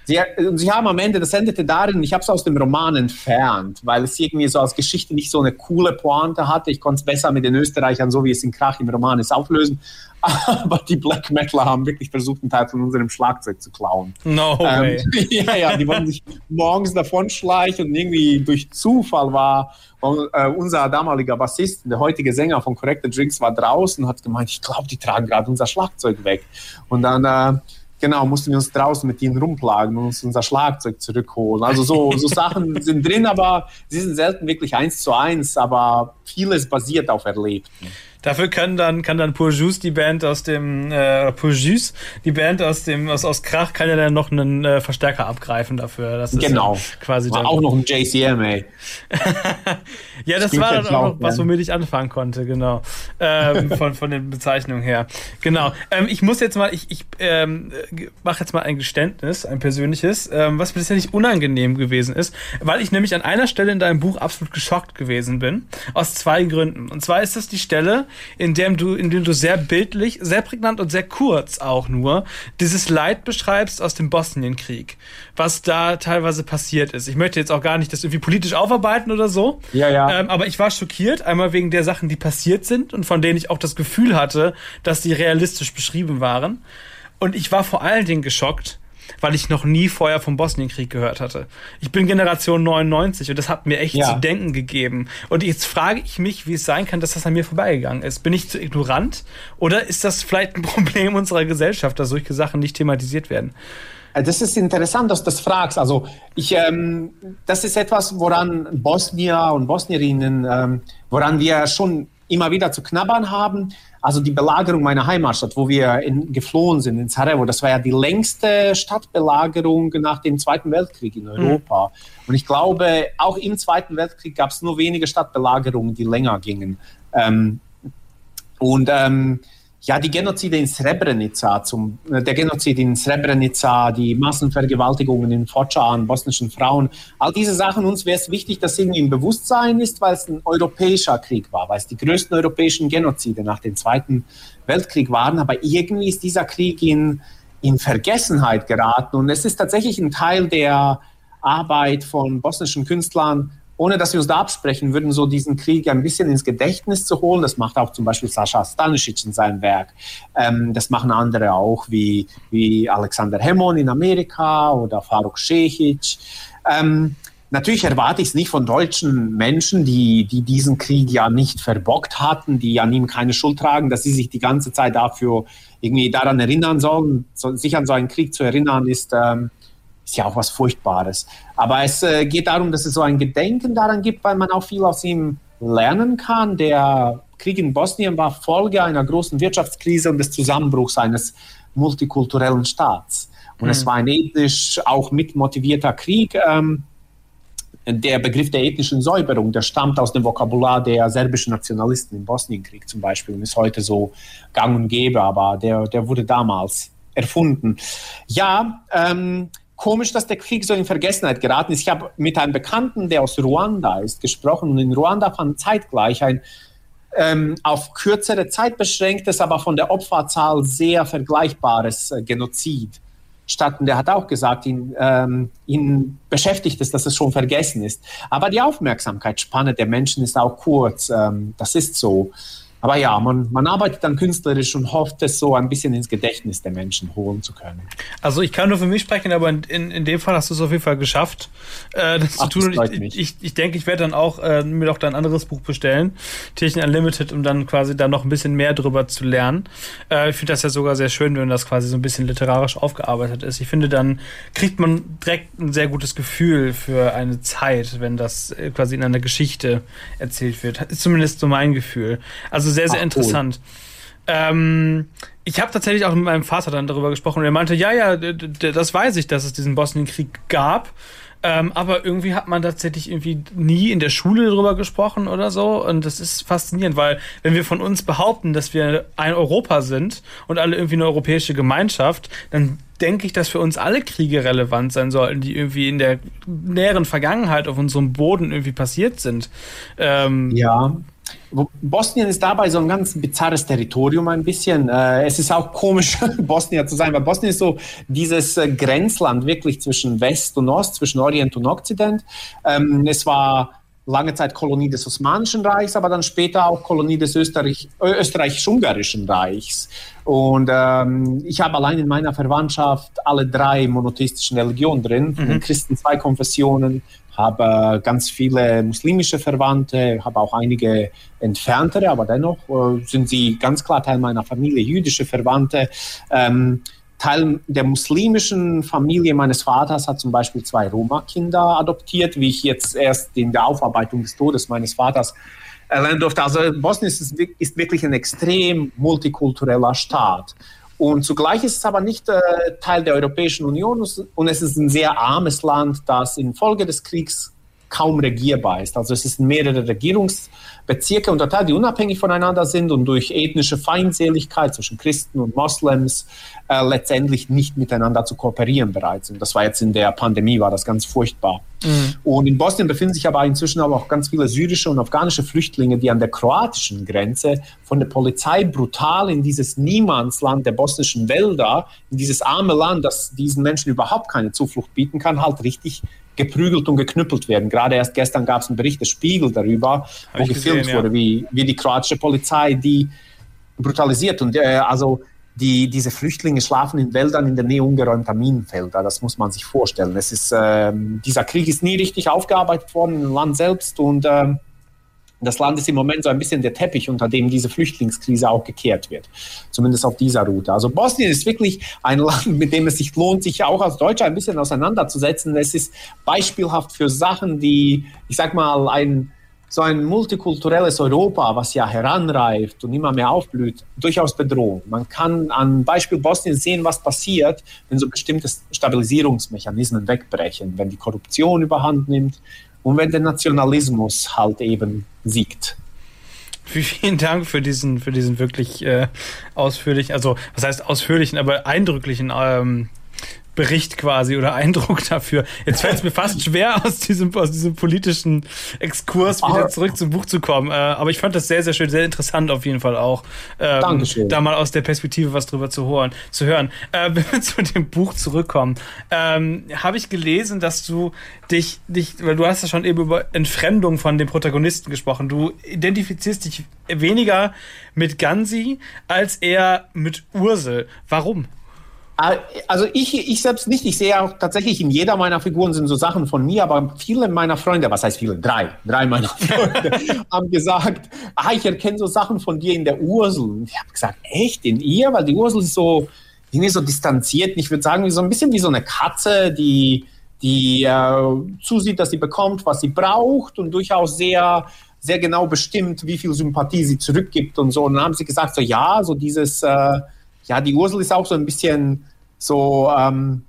Speaker 2: Sie, sie haben am Ende, das endete darin, ich habe es aus dem Roman entfernt, weil es irgendwie so als Geschichte nicht so eine coole Pointe hatte. Ich konnte es besser mit den Österreichern, so wie es in Krach im Roman ist, auflösen. Aber die Black Metaler haben wirklich versucht, einen Teil von unserem Schlagzeug zu klauen.
Speaker 1: No ähm, way.
Speaker 2: ja, ja, die wollten sich morgens davon schleichen und irgendwie durch Zufall war äh, unser damaliger Bassist, der heutige Sänger von Corrected Drinks, war draußen und hat gemeint, ich glaube, die tragen gerade unser Schlagzeug weg. Und dann äh, genau, mussten wir uns draußen mit ihnen rumplagen und uns unser Schlagzeug zurückholen. Also so, so Sachen sind drin, aber sie sind selten wirklich eins zu eins, aber vieles basiert auf Erlebten.
Speaker 1: Dafür kann dann, kann dann Pourjus, die Band aus dem, äh, Pourjus, die Band aus dem, aus, aus Krach, kann ja dann noch einen äh, Verstärker abgreifen dafür.
Speaker 2: Das ist genau. quasi war auch noch ein JCM, ey.
Speaker 1: ja, das, das war dann auch noch was, womit ich anfangen konnte, genau. Ähm, von, von den Bezeichnungen her. Genau. Ähm, ich muss jetzt mal, ich, ich ähm, mache jetzt mal ein Geständnis, ein persönliches, ähm, was mir tatsächlich unangenehm gewesen ist, weil ich nämlich an einer Stelle in deinem Buch absolut geschockt gewesen bin. Aus zwei Gründen. Und zwar ist das die Stelle, in dem du, in dem du sehr bildlich, sehr prägnant und sehr kurz auch nur dieses Leid beschreibst aus dem Bosnienkrieg, was da teilweise passiert ist. Ich möchte jetzt auch gar nicht das irgendwie politisch aufarbeiten oder so.
Speaker 2: Ja, ja.
Speaker 1: Ähm, aber ich war schockiert, einmal wegen der Sachen, die passiert sind und von denen ich auch das Gefühl hatte, dass die realistisch beschrieben waren. Und ich war vor allen Dingen geschockt, weil ich noch nie vorher vom Bosnienkrieg gehört hatte. Ich bin Generation 99 und das hat mir echt ja. zu denken gegeben. Und jetzt frage ich mich, wie es sein kann, dass das an mir vorbeigegangen ist. Bin ich zu ignorant oder ist das vielleicht ein Problem unserer Gesellschaft, dass solche Sachen nicht thematisiert werden?
Speaker 2: Äh, das ist interessant, dass du das fragst. Also ich, ähm, das ist etwas, woran Bosnier und Bosnierinnen, ähm, woran wir schon immer wieder zu knabbern haben. Also die Belagerung meiner Heimatstadt, wo wir in, geflohen sind, in Sarajevo, das war ja die längste Stadtbelagerung nach dem Zweiten Weltkrieg in Europa. Mhm. Und ich glaube, auch im Zweiten Weltkrieg gab es nur wenige Stadtbelagerungen, die länger gingen. Ähm, und ähm, ja, die Genozide in Srebrenica, zum, äh, der Genozid in Srebrenica, die Massenvergewaltigungen in Foča an bosnischen Frauen, all diese Sachen, uns wäre es wichtig, dass irgendwie im Bewusstsein ist, weil es ein europäischer Krieg war, weil es die größten europäischen Genozide nach dem Zweiten Weltkrieg waren, aber irgendwie ist dieser Krieg in, in Vergessenheit geraten. Und es ist tatsächlich ein Teil der Arbeit von bosnischen Künstlern, ohne dass wir uns da absprechen würden, so diesen Krieg ein bisschen ins Gedächtnis zu holen. Das macht auch zum Beispiel Sascha Stanisic in seinem Werk. Ähm, das machen andere auch, wie, wie Alexander Hemon in Amerika oder Faruk Shehic. Ähm, natürlich erwarte ich es nicht von deutschen Menschen, die, die diesen Krieg ja nicht verbockt hatten, die an ihm keine Schuld tragen, dass sie sich die ganze Zeit dafür irgendwie daran erinnern sollen. So, sich an so einen Krieg zu erinnern, ist... Ähm, ist ja auch was Furchtbares. Aber es äh, geht darum, dass es so ein Gedenken daran gibt, weil man auch viel aus ihm lernen kann. Der Krieg in Bosnien war Folge einer großen Wirtschaftskrise und des Zusammenbruchs eines multikulturellen Staats. Und mhm. es war ein ethnisch auch mitmotivierter Krieg. Ähm, der Begriff der ethnischen Säuberung, der stammt aus dem Vokabular der serbischen Nationalisten im Bosnienkrieg zum Beispiel und ist heute so gang und gäbe, aber der, der wurde damals erfunden. Ja, ähm, komisch, dass der Krieg so in Vergessenheit geraten ist. Ich habe mit einem Bekannten, der aus Ruanda ist, gesprochen und in Ruanda fand zeitgleich ein ähm, auf kürzere Zeit beschränktes, aber von der Opferzahl sehr vergleichbares äh, Genozid statt. Und der hat auch gesagt, ihn, ähm, ihn beschäftigt es, dass es schon vergessen ist. Aber die Aufmerksamkeitsspanne der Menschen ist auch kurz. Ähm, das ist so. Aber ja, man, man arbeitet dann künstlerisch und hofft, es so ein bisschen ins Gedächtnis der Menschen holen zu können.
Speaker 1: Also ich kann nur für mich sprechen, aber in, in, in dem Fall hast du es auf jeden Fall geschafft, äh, das Ach, zu tun. Das ich, ich, ich denke, ich werde dann auch äh, mir doch dein anderes Buch bestellen, Tierchen Unlimited, um dann quasi da noch ein bisschen mehr drüber zu lernen. Äh, ich finde das ja sogar sehr schön, wenn das quasi so ein bisschen literarisch aufgearbeitet ist. Ich finde, dann kriegt man direkt ein sehr gutes Gefühl für eine Zeit, wenn das äh, quasi in einer Geschichte erzählt wird. Ist zumindest so mein Gefühl. Also sehr, sehr Ach, interessant. Cool. Ähm, ich habe tatsächlich auch mit meinem Vater dann darüber gesprochen und er meinte, ja, ja, das weiß ich, dass es diesen Bosnienkrieg gab. Ähm, aber irgendwie hat man tatsächlich irgendwie nie in der Schule darüber gesprochen oder so. Und das ist faszinierend, weil wenn wir von uns behaupten, dass wir ein Europa sind und alle irgendwie eine europäische Gemeinschaft, dann denke ich, dass für uns alle Kriege relevant sein sollten, die irgendwie in der näheren Vergangenheit auf unserem Boden irgendwie passiert sind.
Speaker 2: Ähm, ja. Bosnien ist dabei so ein ganz bizarres Territorium ein bisschen. Äh, es ist auch komisch, Bosnien zu sein, weil Bosnien ist so dieses äh, Grenzland wirklich zwischen West und Ost, zwischen Orient und Okzident. Ähm, es war lange Zeit Kolonie des Osmanischen Reichs, aber dann später auch Kolonie des Österreich, Österreichisch-Ungarischen Reichs. Und ähm, ich habe allein in meiner Verwandtschaft alle drei monotheistischen Religionen drin, mhm. Christen zwei Konfessionen, habe ganz viele muslimische Verwandte, habe auch einige entferntere, aber dennoch äh, sind sie ganz klar Teil meiner Familie, jüdische Verwandte. Ähm, Teil der muslimischen Familie meines Vaters hat zum Beispiel zwei Roma-Kinder adoptiert, wie ich jetzt erst in der Aufarbeitung des Todes meines Vaters erlernen durfte. Also Bosnien ist, ist wirklich ein extrem multikultureller Staat. Und zugleich ist es aber nicht äh, Teil der Europäischen Union und es ist ein sehr armes Land, das infolge des Kriegs kaum regierbar ist. Also es sind mehrere Regierungsbezirke unterteilt, die unabhängig voneinander sind und durch ethnische Feindseligkeit zwischen Christen und Moslems äh, letztendlich nicht miteinander zu kooperieren bereit sind. Das war jetzt in der Pandemie, war das ganz furchtbar. Mhm. Und in Bosnien befinden sich aber inzwischen aber auch ganz viele syrische und afghanische Flüchtlinge, die an der kroatischen Grenze von der Polizei brutal in dieses Niemandsland der bosnischen Wälder, in dieses arme Land, das diesen Menschen überhaupt keine Zuflucht bieten kann, halt richtig geprügelt und geknüppelt werden. Gerade erst gestern gab es einen Bericht des Spiegel darüber, Hab wo gefilmt gesehen, wurde, ja. wie, wie die kroatische Polizei die brutalisiert. Und äh, also die, diese Flüchtlinge schlafen in Wäldern in der Nähe ungeräumter Minenfelder. Das muss man sich vorstellen. Es ist, äh, dieser Krieg ist nie richtig aufgearbeitet worden im Land selbst und äh, das Land ist im Moment so ein bisschen der Teppich, unter dem diese Flüchtlingskrise auch gekehrt wird. Zumindest auf dieser Route. Also Bosnien ist wirklich ein Land, mit dem es sich lohnt, sich auch als Deutscher ein bisschen auseinanderzusetzen. Es ist beispielhaft für Sachen, die, ich sag mal, ein, so ein multikulturelles Europa, was ja heranreift und immer mehr aufblüht, durchaus bedrohen. Man kann an Beispiel Bosnien sehen, was passiert, wenn so bestimmte Stabilisierungsmechanismen wegbrechen, wenn die Korruption überhand nimmt, und wenn der Nationalismus halt eben siegt.
Speaker 1: Vielen Dank für diesen, für diesen wirklich äh, ausführlichen, also was heißt ausführlichen, aber eindrücklichen ähm, Bericht quasi oder Eindruck dafür. Jetzt fällt es mir fast schwer, aus diesem, aus diesem politischen Exkurs wieder zurück zum Buch zu kommen. Äh, aber ich fand das sehr, sehr schön, sehr interessant auf jeden Fall auch. Ähm, Dankeschön. Da mal aus der Perspektive was drüber zu hören. Zu hören. Äh, wenn wir zu dem Buch zurückkommen, ähm, habe ich gelesen, dass du dich, dich, weil du hast ja schon eben über Entfremdung von dem Protagonisten gesprochen. Du identifizierst dich weniger mit Gansi als eher mit Ursel. Warum?
Speaker 2: Äh, also ich, ich selbst nicht. Ich sehe auch tatsächlich in jeder meiner Figuren sind so Sachen von mir, aber viele meiner Freunde, was heißt viele? Drei. Drei meiner Freunde haben gesagt, ah, ich erkenne so Sachen von dir in der Ursel. Und ich habe gesagt, echt, in ihr? Weil die Ursel ist so, irgendwie so distanziert. Ich würde sagen, so ein bisschen wie so eine Katze, die, die äh, zusieht, dass sie bekommt, was sie braucht und durchaus sehr sehr genau bestimmt, wie viel Sympathie sie zurückgibt und so. Und dann haben sie gesagt, so ja, so dieses äh, ja, die Ursel ist auch so ein bisschen so, ähm,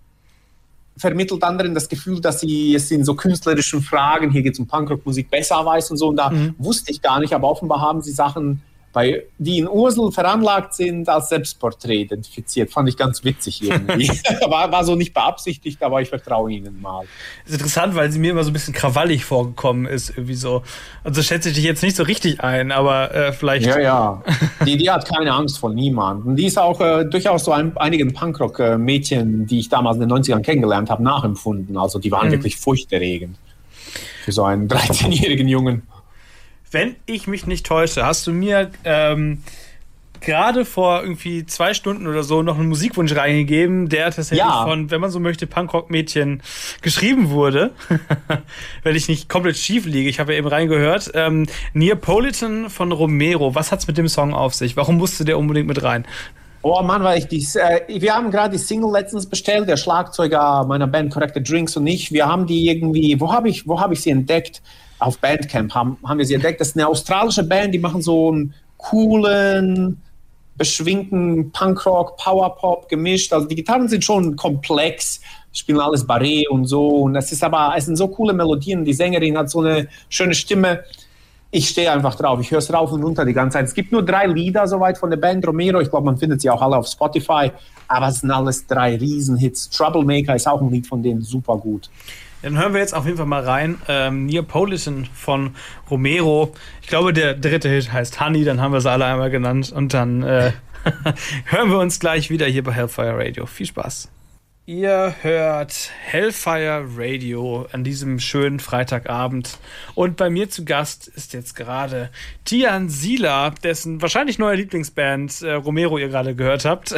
Speaker 2: vermittelt anderen das Gefühl, dass sie es in so künstlerischen Fragen, hier geht es um Punkrock-Musik, besser weiß und so. Und da mhm. wusste ich gar nicht, aber offenbar haben sie Sachen bei, die in Ursel veranlagt sind, als Selbstporträt identifiziert. Fand ich ganz witzig irgendwie. war, war so nicht beabsichtigt, aber ich vertraue ihnen mal.
Speaker 1: Das ist interessant, weil sie mir immer so ein bisschen krawallig vorgekommen ist, irgendwie so. Also schätze ich dich jetzt nicht so richtig ein, aber äh, vielleicht.
Speaker 2: Ja, ja. Die, die hat keine Angst vor niemandem. Die ist auch äh, durchaus so ein, einigen Punkrock-Mädchen, die ich damals in den 90ern kennengelernt habe, nachempfunden. Also die waren mhm. wirklich furchterregend. Für so einen 13-jährigen Jungen
Speaker 1: wenn ich mich nicht täusche, hast du mir ähm, gerade vor irgendwie zwei Stunden oder so noch einen Musikwunsch reingegeben, der tatsächlich ja. von, wenn man so möchte, Punkrock-Mädchen geschrieben wurde. wenn ich nicht komplett schief liege. Ich habe ja eben reingehört. Ähm, Neapolitan von Romero. Was hat's mit dem Song auf sich? Warum musste der unbedingt mit rein?
Speaker 2: Oh Mann, weil ich dies, äh, wir haben gerade die Single letztens bestellt, der Schlagzeuger meiner Band Corrected Drinks und ich. Wir haben die irgendwie, wo habe ich, wo habe ich sie entdeckt? Auf Bandcamp haben, haben wir sie entdeckt. Das ist eine australische Band, die machen so einen coolen, beschwingten Punkrock, Powerpop gemischt. Also die Gitarren sind schon komplex, spielen alles Barré und so. Und es ist aber, es sind so coole Melodien. Die Sängerin hat so eine schöne Stimme. ich stehe einfach drauf. Ich höre es rauf und runter die ganze Zeit. Es gibt nur drei Lieder soweit von der Band Romero. Ich glaube, man findet sie auch alle auf Spotify. Aber es sind alles drei Riesenhits. Troublemaker ist auch ein Lied von denen super gut.
Speaker 1: Dann hören wir jetzt auf jeden Fall mal rein. Ähm, Neapolitan von Romero. Ich glaube, der dritte Hit heißt Honey. Dann haben wir sie alle einmal genannt. Und dann äh, hören wir uns gleich wieder hier bei Hellfire Radio. Viel Spaß. Ihr hört Hellfire Radio an diesem schönen Freitagabend. Und bei mir zu Gast ist jetzt gerade Tian Sila, dessen wahrscheinlich neue Lieblingsband äh, Romero ihr gerade gehört habt.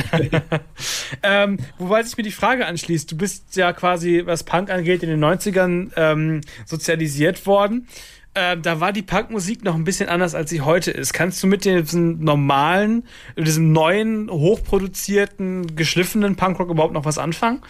Speaker 1: ähm, wobei sich mir die Frage anschließt, du bist ja quasi, was Punk angeht, in den 90ern ähm, sozialisiert worden äh, da war die Punkmusik noch ein bisschen anders, als sie heute ist. Kannst du mit diesem normalen, diesem neuen, hochproduzierten, geschliffenen Punkrock überhaupt noch was anfangen?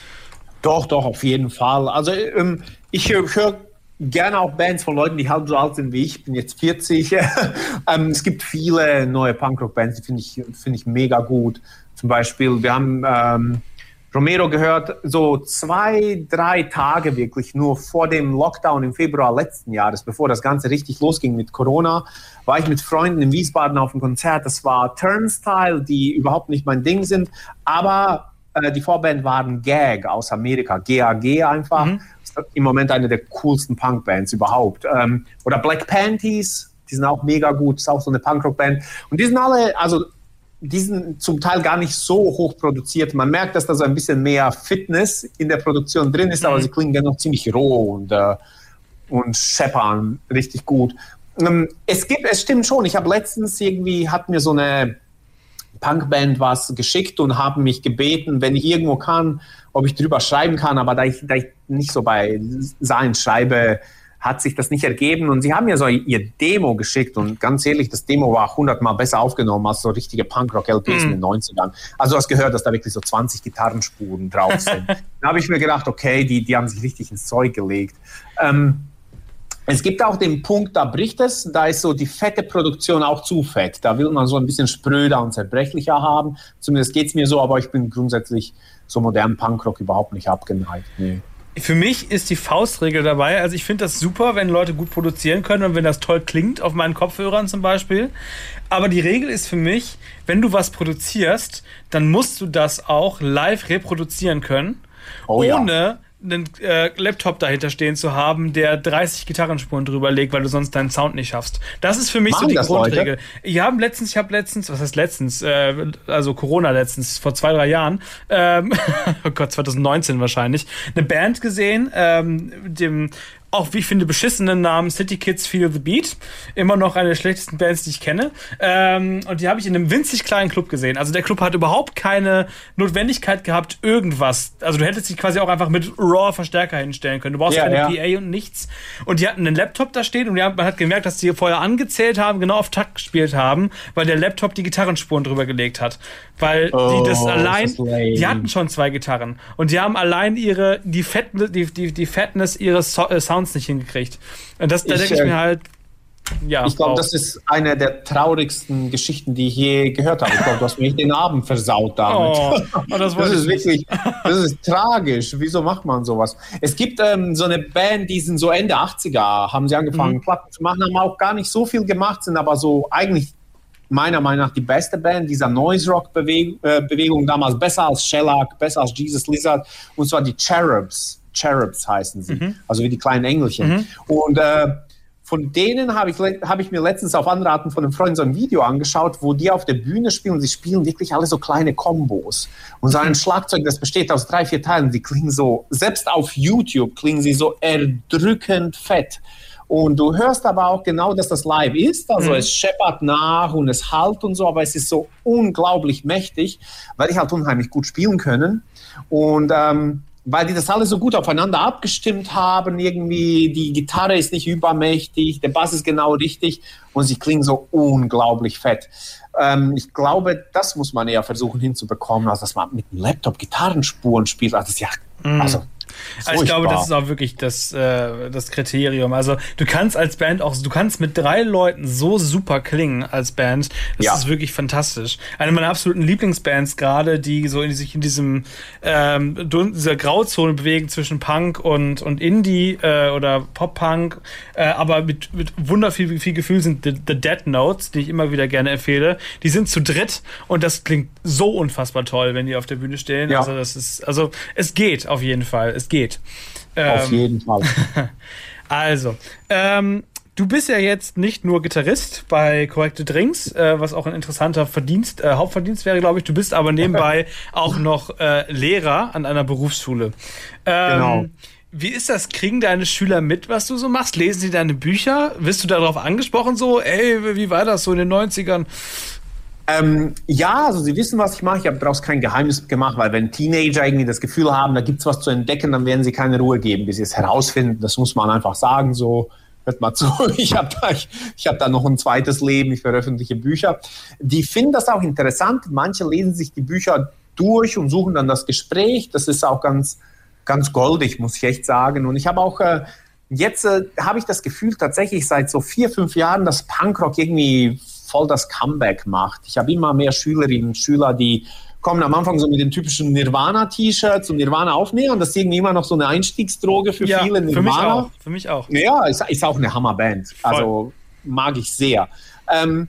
Speaker 2: Doch, doch, auf jeden Fall. Also ähm, ich höre hör gerne auch Bands von Leuten, die halb so alt sind wie ich. Ich bin jetzt 40. ähm, es gibt viele neue Punkrock-Bands, die finde ich, find ich mega gut. Zum Beispiel, wir haben ähm, Romero gehört, so zwei, drei Tage wirklich nur vor dem Lockdown im Februar letzten Jahres, bevor das Ganze richtig losging mit Corona, war ich mit Freunden in Wiesbaden auf einem Konzert. Das war Turnstile, die überhaupt nicht mein Ding sind, aber äh, die Vorband waren Gag aus Amerika, GAG einfach. Mhm. Im Moment eine der coolsten Punkbands überhaupt. Ähm, oder Black Panties, die sind auch mega gut, ist auch so eine Punkrock-Band. Und die sind alle, also die sind zum Teil gar nicht so hoch produziert. Man merkt, dass da so ein bisschen mehr Fitness in der Produktion drin ist, mhm. aber sie klingen dennoch ziemlich roh und, äh, und scheppern richtig gut. Ähm, es gibt, es stimmt schon. Ich habe letztens irgendwie, hat mir so eine Punkband was geschickt und haben mich gebeten, wenn ich irgendwo kann, ob ich drüber schreiben kann, aber da ich, da ich nicht so bei Sein schreibe, hat sich das nicht ergeben. Und sie haben mir so ihr Demo geschickt und ganz ehrlich, das Demo war hundertmal besser aufgenommen als so richtige Punkrock-LPs mm. in den 90ern. Also du hast gehört, dass da wirklich so 20 Gitarrenspuren drauf sind. da habe ich mir gedacht, okay, die, die haben sich richtig ins Zeug gelegt. Ähm, es gibt auch den Punkt, da bricht es, da ist so die fette Produktion auch zu fett. Da will man so ein bisschen spröder und zerbrechlicher haben. Zumindest geht es mir so, aber ich bin grundsätzlich so modernen Punkrock überhaupt nicht abgeneigt. Nee
Speaker 1: für mich ist die Faustregel dabei. Also ich finde das super, wenn Leute gut produzieren können und wenn das toll klingt auf meinen Kopfhörern zum Beispiel. Aber die Regel ist für mich, wenn du was produzierst, dann musst du das auch live reproduzieren können, oh, ohne ja einen äh, Laptop dahinter stehen zu haben, der 30 Gitarrenspuren drüber legt, weil du sonst deinen Sound nicht schaffst. Das ist für mich Machen so die Grundregel. Leute? Ich habe letztens, ich habe letztens, was heißt letztens, äh, also Corona letztens, vor zwei, drei Jahren, ähm, oh Gott, 2019 wahrscheinlich, eine Band gesehen, ähm, dem auch wie ich finde, beschissenen Namen City Kids Feel the Beat. Immer noch eine der schlechtesten Bands, die ich kenne. Ähm, und die habe ich in einem winzig kleinen Club gesehen. Also der Club hat überhaupt keine Notwendigkeit gehabt, irgendwas. Also du hättest dich quasi auch einfach mit RAW-Verstärker hinstellen können. Du brauchst ja, keine ja. PA und nichts. Und die hatten einen Laptop da stehen und haben, man hat gemerkt, dass die vorher angezählt haben, genau auf Takt gespielt haben, weil der Laptop die Gitarrenspuren drüber gelegt hat. Weil oh, die das allein, das die hatten schon zwei Gitarren. Und die haben allein ihre, die, Fett, die, die, die Fatness ihres so äh, Sounds nicht hingekriegt. Und das, da denke ich mir äh, halt,
Speaker 2: ja, ich glaube, das ist eine der traurigsten Geschichten, die ich je gehört habe. Ich glaube, du hast mir den Abend versaut damit. Oh, oh das, das ist wirklich, das ist tragisch. Wieso macht man sowas? Es gibt ähm, so eine Band, die sind so Ende 80er, haben sie angefangen, mhm. Platten zu machen, haben auch gar nicht so viel gemacht, sind aber so eigentlich meiner Meinung nach die beste Band dieser Noise Rock Bewegung, äh, Bewegung damals, besser als Shellac, besser als Jesus Lizard, und zwar die Cherubs. Cherubs heißen sie, mhm. also wie die kleinen Engelchen. Mhm. Und äh, von denen habe ich, hab ich mir letztens auf Anraten von einem Freund so ein Video angeschaut, wo die auf der Bühne spielen und sie spielen wirklich alle so kleine Kombos. Und so ein mhm. Schlagzeug, das besteht aus drei, vier Teilen, die klingen so, selbst auf YouTube klingen sie so erdrückend fett. Und du hörst aber auch genau, dass das live ist. Also mhm. es scheppert nach und es halt und so, aber es ist so unglaublich mächtig, weil die halt unheimlich gut spielen können. Und ähm, weil die das alles so gut aufeinander abgestimmt haben, irgendwie die Gitarre ist nicht übermächtig, der Bass ist genau richtig und sie klingen so unglaublich fett. Ähm, ich glaube, das muss man eher versuchen hinzubekommen, als dass man mit einem Laptop Gitarrenspuren spielt. Also, ja,
Speaker 1: mm. also Also ich glaube, das ist auch wirklich das, äh, das Kriterium. Also du kannst als Band auch, du kannst mit drei Leuten so super klingen als Band. Das ja. ist wirklich fantastisch. Eine meiner absoluten Lieblingsbands gerade, die so in, sich in diesem ähm, dieser Grauzone bewegen zwischen Punk und, und Indie äh, oder Pop-Punk, äh, aber mit, mit wunderviel viel Gefühl sind The, The Dead Notes, die ich immer wieder gerne empfehle. Die sind zu dritt und das klingt so unfassbar toll, wenn die auf der Bühne stehen. Ja. Also das ist, also es geht auf jeden Fall. Es geht.
Speaker 2: Auf ähm, jeden Fall.
Speaker 1: also, ähm, du bist ja jetzt nicht nur Gitarrist bei Corrected Drinks, äh, was auch ein interessanter Verdienst, äh, Hauptverdienst wäre, glaube ich. Du bist aber nebenbei auch noch äh, Lehrer an einer Berufsschule. Ähm, genau. Wie ist das? Kriegen deine Schüler mit, was du so machst? Lesen sie deine Bücher? Wirst du darauf angesprochen so? Ey, wie war das so in den 90ern?
Speaker 2: Ähm, ja, also sie wissen, was ich mache. Ich habe daraus kein Geheimnis gemacht, weil wenn Teenager irgendwie das Gefühl haben, da gibt es was zu entdecken, dann werden sie keine Ruhe geben, bis sie es herausfinden. Das muss man einfach sagen. So, hört mal zu, ich habe da, ich, ich hab da noch ein zweites Leben, ich veröffentliche Bücher. Die finden das auch interessant. Manche lesen sich die Bücher durch und suchen dann das Gespräch. Das ist auch ganz, ganz goldig, muss ich echt sagen. Und ich habe auch äh, jetzt äh, habe ich das Gefühl tatsächlich seit so vier, fünf Jahren, dass Punkrock irgendwie voll das Comeback macht. Ich habe immer mehr Schülerinnen und Schüler, die kommen am Anfang so mit den typischen Nirvana-T-Shirts und Nirvana-Aufnähern. Das ist irgendwie immer noch so eine Einstiegsdroge für ja, viele.
Speaker 1: Nirvana. Für mich auch. Für mich auch.
Speaker 2: Ja, ist, ist auch eine Hammerband. Also mag ich sehr. Ähm,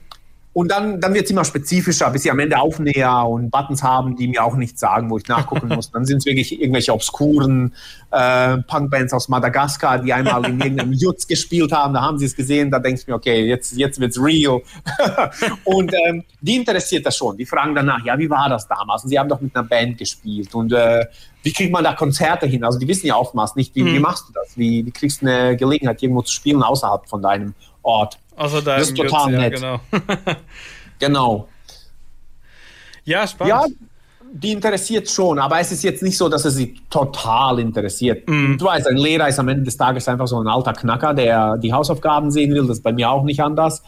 Speaker 2: und dann, dann wird es immer spezifischer, bis sie am Ende Aufnäher und Buttons haben, die mir auch nichts sagen, wo ich nachgucken muss. Dann sind es wirklich irgendwelche obskuren äh, Punkbands aus Madagaskar, die einmal in irgendeinem Jutz gespielt haben. Da haben sie es gesehen. Da denke ich mir, okay, jetzt, jetzt es real. und ähm, die interessiert das schon. Die fragen danach, ja, wie war das damals? Und sie haben doch mit einer Band gespielt. Und äh, wie kriegt man da Konzerte hin? Also die wissen ja oftmals nicht, wie, mhm. wie machst du das? Wie, wie kriegst du eine Gelegenheit, irgendwo zu spielen außerhalb von deinem Ort?
Speaker 1: Also da das ist total Jutz, nett.
Speaker 2: Ja, genau. genau.
Speaker 1: Ja, spannend.
Speaker 2: Ja, die interessiert schon, aber es ist jetzt nicht so, dass es sie total interessiert. Mm. Du weißt, ein Lehrer ist am Ende des Tages einfach so ein alter Knacker, der die Hausaufgaben sehen will. Das ist bei mir auch nicht anders.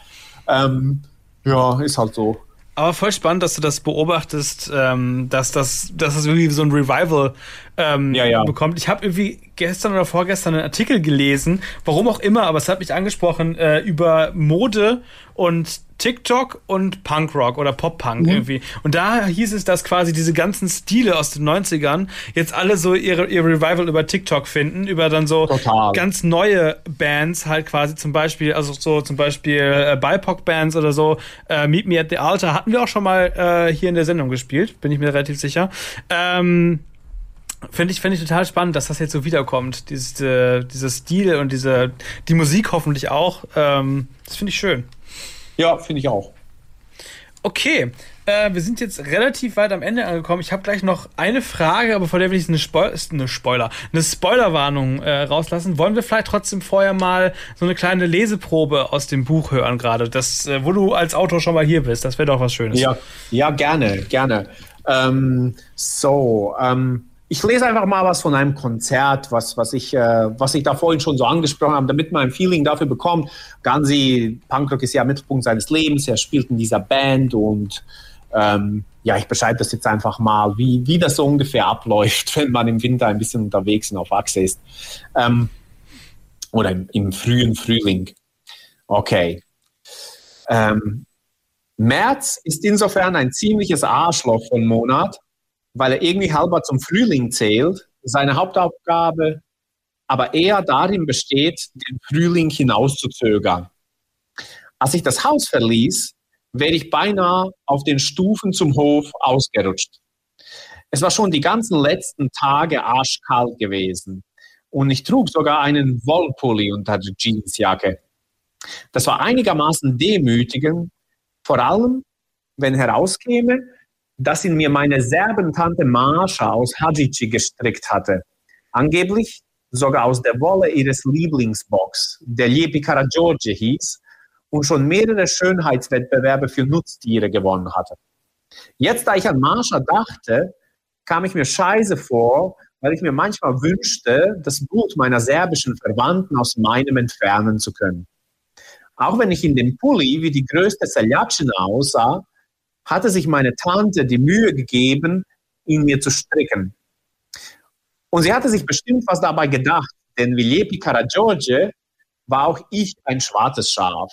Speaker 2: Ähm, ja, ist halt so.
Speaker 1: Aber voll spannend, dass du das beobachtest, ähm, dass das, dass das irgendwie so ein Revival ähm, ja, ja. bekommt. Ich habe irgendwie gestern oder vorgestern einen Artikel gelesen, warum auch immer, aber es hat mich angesprochen, äh, über Mode und TikTok und Punkrock oder Pop-Punk mhm. irgendwie. Und da hieß es, dass quasi diese ganzen Stile aus den 90ern jetzt alle so ihre, ihr Revival über TikTok finden, über dann so Total. ganz neue Bands halt quasi zum Beispiel, also so zum Beispiel äh, BIPOC-Bands oder so, äh, Meet Me at the Altar hatten wir auch schon mal äh, hier in der Sendung gespielt, bin ich mir relativ sicher. Ähm, Finde ich, finde ich total spannend, dass das jetzt so wiederkommt. Dieses, äh, dieser Stil und diese, die Musik hoffentlich auch. Ähm, das finde ich schön.
Speaker 2: Ja, finde ich auch.
Speaker 1: Okay, äh, wir sind jetzt relativ weit am Ende angekommen. Ich habe gleich noch eine Frage, aber vor der will ich eine, Spoil eine Spoiler, eine Spoilerwarnung äh, rauslassen. Wollen wir vielleicht trotzdem vorher mal so eine kleine Leseprobe aus dem Buch hören gerade, das, äh, wo du als Autor schon mal hier bist? Das wäre doch was Schönes.
Speaker 2: Ja, ja, gerne, gerne. Ähm, so, ähm, ich lese einfach mal was von einem Konzert, was, was, ich, äh, was ich da vorhin schon so angesprochen habe, damit man ein Feeling dafür bekommt. Gansi, Punkrock ist ja Mittelpunkt seines Lebens, er spielt in dieser Band und ähm, ja, ich beschreibe das jetzt einfach mal, wie, wie das so ungefähr abläuft, wenn man im Winter ein bisschen unterwegs und auf Achse ist. Ähm, oder im, im, frühen Frühling. Okay. Ähm, März ist insofern ein ziemliches Arschloch von Monat, weil er irgendwie halber zum Frühling zählt, seine Hauptaufgabe aber eher darin besteht, den Frühling hinauszuzögern. Als ich das Haus verließ, wäre ich beinahe auf den Stufen zum Hof ausgerutscht. Es war schon die ganzen letzten Tage arschkalt gewesen und ich trug sogar einen Wollpulli unter der Jeansjacke. Das war einigermaßen demütigend, vor allem wenn herauskäme, das in mir meine Serbentante Marsha aus Hadjici gestrickt hatte. Angeblich sogar aus der Wolle ihres Lieblingsbox, der Liepi Karagiorgi hieß und schon mehrere Schönheitswettbewerbe für Nutztiere gewonnen hatte. Jetzt, da ich an Marsha dachte, kam ich mir scheiße vor, weil ich mir manchmal wünschte, das Blut meiner serbischen Verwandten aus meinem entfernen zu können. Auch wenn ich in dem Pulli wie die größte Seljatschina aussah, hatte sich meine Tante die Mühe gegeben, ihn mir zu stricken. Und sie hatte sich bestimmt was dabei gedacht, denn wie Lepi Karagiorge war auch ich ein schwarzes Schaf.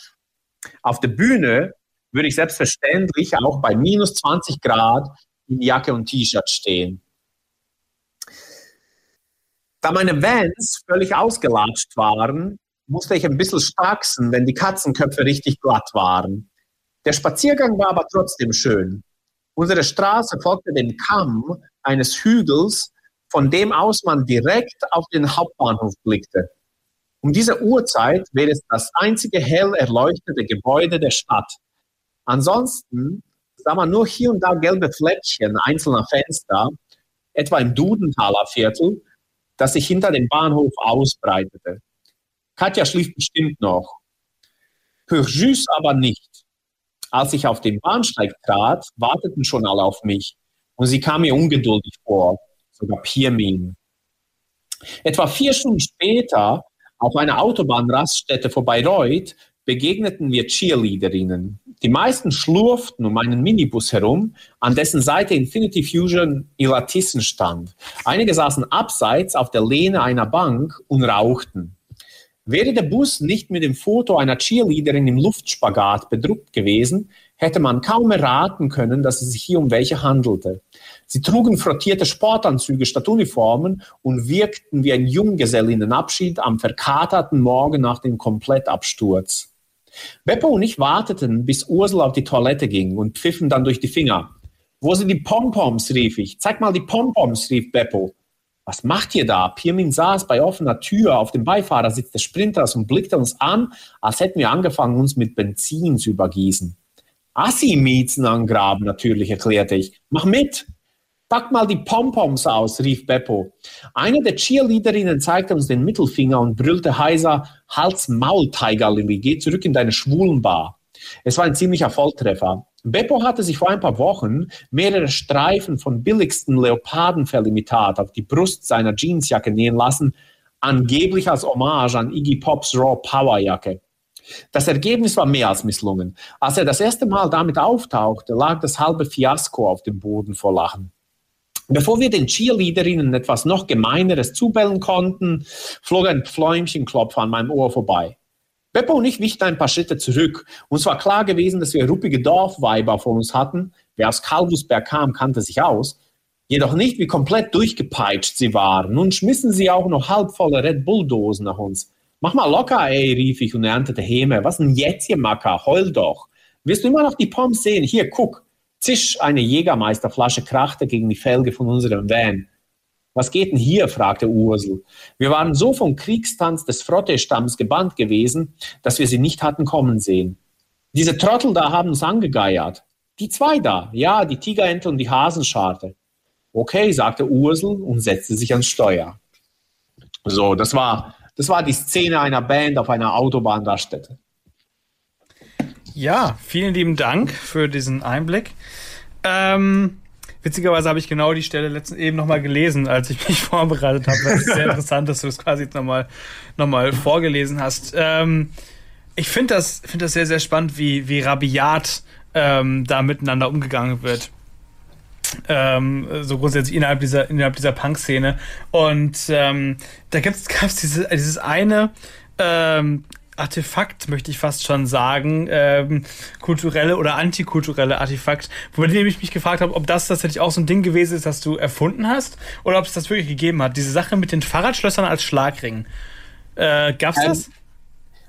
Speaker 2: Auf der Bühne würde ich selbstverständlich auch bei minus 20 Grad in Jacke und T-Shirt stehen. Da meine Vans völlig ausgelatscht waren, musste ich ein bisschen starksen, wenn die Katzenköpfe richtig glatt waren. Der Spaziergang war aber trotzdem schön. Unsere Straße folgte dem Kamm eines Hügels, von dem aus man direkt auf den Hauptbahnhof blickte. Um diese Uhrzeit wäre es das einzige hell erleuchtete Gebäude der Stadt. Ansonsten sah man nur hier und da gelbe Fleckchen einzelner Fenster, etwa im Dudenthaler Viertel, das sich hinter dem Bahnhof ausbreitete. Katja schlief bestimmt noch. Purjus aber nicht. Als ich auf den Bahnsteig trat, warteten schon alle auf mich und sie kam mir ungeduldig vor, sogar Pirmin. Etwa vier Stunden später, auf einer Autobahnraststätte vor Bayreuth, begegneten wir Cheerleaderinnen. Die meisten schlurften um einen Minibus herum, an dessen Seite Infinity Fusion Ilatissen stand. Einige saßen abseits auf der Lehne einer Bank und rauchten. Wäre der Bus nicht mit dem Foto einer Cheerleaderin im Luftspagat bedruckt gewesen, hätte man kaum erraten können, dass es sich hier um welche handelte. Sie trugen frottierte Sportanzüge statt Uniformen und wirkten wie ein Junggesellinnenabschied am verkaterten Morgen nach dem Komplettabsturz. Beppo und ich warteten, bis Ursel auf die Toilette ging und pfiffen dann durch die Finger. Wo sind die Pompoms, rief ich. Zeig mal die Pompoms, rief Beppo. Was macht ihr da? Pirmin saß bei offener Tür auf dem Beifahrersitz des Sprinters und blickte uns an, als hätten wir angefangen, uns mit Benzin zu übergießen. Assi-Miezen angraben, natürlich, erklärte ich. Mach mit! Pack mal die Pompoms aus, rief Beppo. Eine der Cheerleaderinnen zeigte uns den Mittelfinger und brüllte heiser, Hals Maul, Tiger Lily, geh zurück in deine Schwulenbar. Es war ein ziemlicher Volltreffer. Beppo hatte sich vor ein paar Wochen mehrere Streifen von billigsten Leopardenfellimitat auf die Brust seiner Jeansjacke nähen lassen, angeblich als Hommage an Iggy Pops Raw Powerjacke. Das Ergebnis war mehr als misslungen. Als er das erste Mal damit auftauchte, lag das halbe Fiasko auf dem Boden vor Lachen. Bevor wir den Cheerleaderinnen etwas noch Gemeineres zubellen konnten, flog ein Pfläumchenklopfer an meinem Ohr vorbei. Beppo und ich wichten ein paar Schritte zurück. Uns war klar gewesen, dass wir ruppige Dorfweiber vor uns hatten. Wer aus Kalvusberg kam, kannte sich aus. Jedoch nicht, wie komplett durchgepeitscht sie waren. Nun schmissen sie auch noch halbvolle Red Bull-Dosen nach uns. Mach mal locker, ey, rief ich und erntete Häme. Was denn jetzt, hier, Macker? Heul doch. Wirst du immer noch die Pommes sehen? Hier, guck. Zisch, eine Jägermeisterflasche krachte gegen die Felge von unserem Van. Was geht denn hier? fragte Ursel. Wir waren so vom Kriegstanz des Frotte-Stamms gebannt gewesen, dass wir sie nicht hatten kommen sehen. Diese Trottel da haben uns angegeiert. Die zwei da, ja, die Tigerente und die Hasenscharte. Okay, sagte Ursel und setzte sich ans Steuer. So, das war, das war die Szene einer Band auf einer Autobahnraststätte.
Speaker 1: Ja, vielen lieben Dank für diesen Einblick. Ähm, witzigerweise habe ich genau die Stelle letztens eben nochmal gelesen, als ich mich vorbereitet habe. Das ist sehr interessant, dass du es quasi nochmal noch mal vorgelesen hast. Ähm, ich finde das, find das sehr, sehr spannend, wie, wie rabiat ähm, da miteinander umgegangen wird. Ähm, so grundsätzlich innerhalb dieser, innerhalb dieser Punk-Szene. Und ähm, da gab es diese, dieses eine ähm, Artefakt, möchte ich fast schon sagen, ähm, kulturelle oder antikulturelle Artefakt, wobei ich mich gefragt habe, ob das tatsächlich auch so ein Ding gewesen ist, das du erfunden hast, oder ob es das wirklich gegeben hat. Diese Sache mit den Fahrradschlössern als Schlagring. Äh, gab's ähm, das?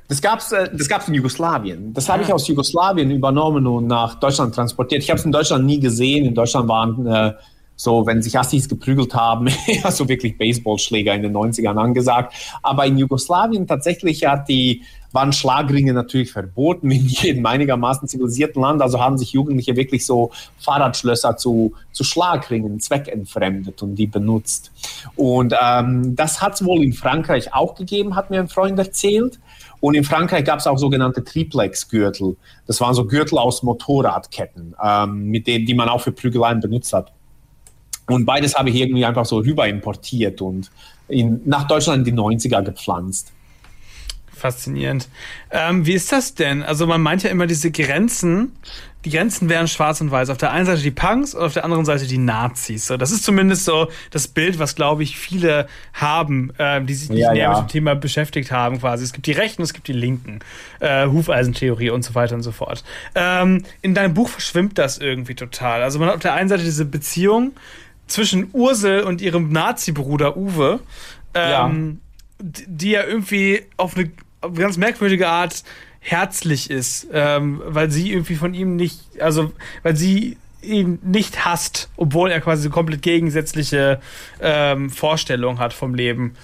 Speaker 2: Das gab's, äh, das gab's in Jugoslawien. Das habe ich ah. aus Jugoslawien übernommen und nach Deutschland transportiert. Ich habe es in Deutschland nie gesehen. In Deutschland waren äh, so, wenn sich Assis geprügelt haben, ja, so wirklich Baseballschläger in den 90ern angesagt. Aber in Jugoslawien tatsächlich hat die, waren Schlagringe natürlich verboten in jedem einigermaßen zivilisierten Land. Also haben sich Jugendliche wirklich so Fahrradschlösser zu, zu Schlagringen zweckentfremdet und die benutzt. Und ähm, das hat es wohl in Frankreich auch gegeben, hat mir ein Freund erzählt. Und in Frankreich gab es auch sogenannte Triplex-Gürtel. Das waren so Gürtel aus Motorradketten, ähm, mit denen, die man auch für Prügeleien benutzt hat. Und beides habe ich irgendwie einfach so rüber importiert und in, nach Deutschland in die 90er gepflanzt.
Speaker 1: Faszinierend. Ähm, wie ist das denn? Also man meint ja immer diese Grenzen, die Grenzen wären schwarz und weiß. Auf der einen Seite die Punks und auf der anderen Seite die Nazis. So, das ist zumindest so das Bild, was glaube ich viele haben, äh, die sich nicht ja, näher ja. mit dem Thema beschäftigt haben. Quasi es gibt die Rechten, es gibt die Linken, äh, Hufeisentheorie und so weiter und so fort. Ähm, in deinem Buch verschwimmt das irgendwie total. Also man hat auf der einen Seite diese Beziehung zwischen Ursel und ihrem Nazi-Bruder Uwe. Ähm, ja. Die ja irgendwie auf eine ganz merkwürdige Art herzlich ist, ähm, weil sie irgendwie von ihm nicht, also weil sie ihn nicht hasst, obwohl er quasi eine komplett gegensätzliche ähm, Vorstellung hat vom Leben.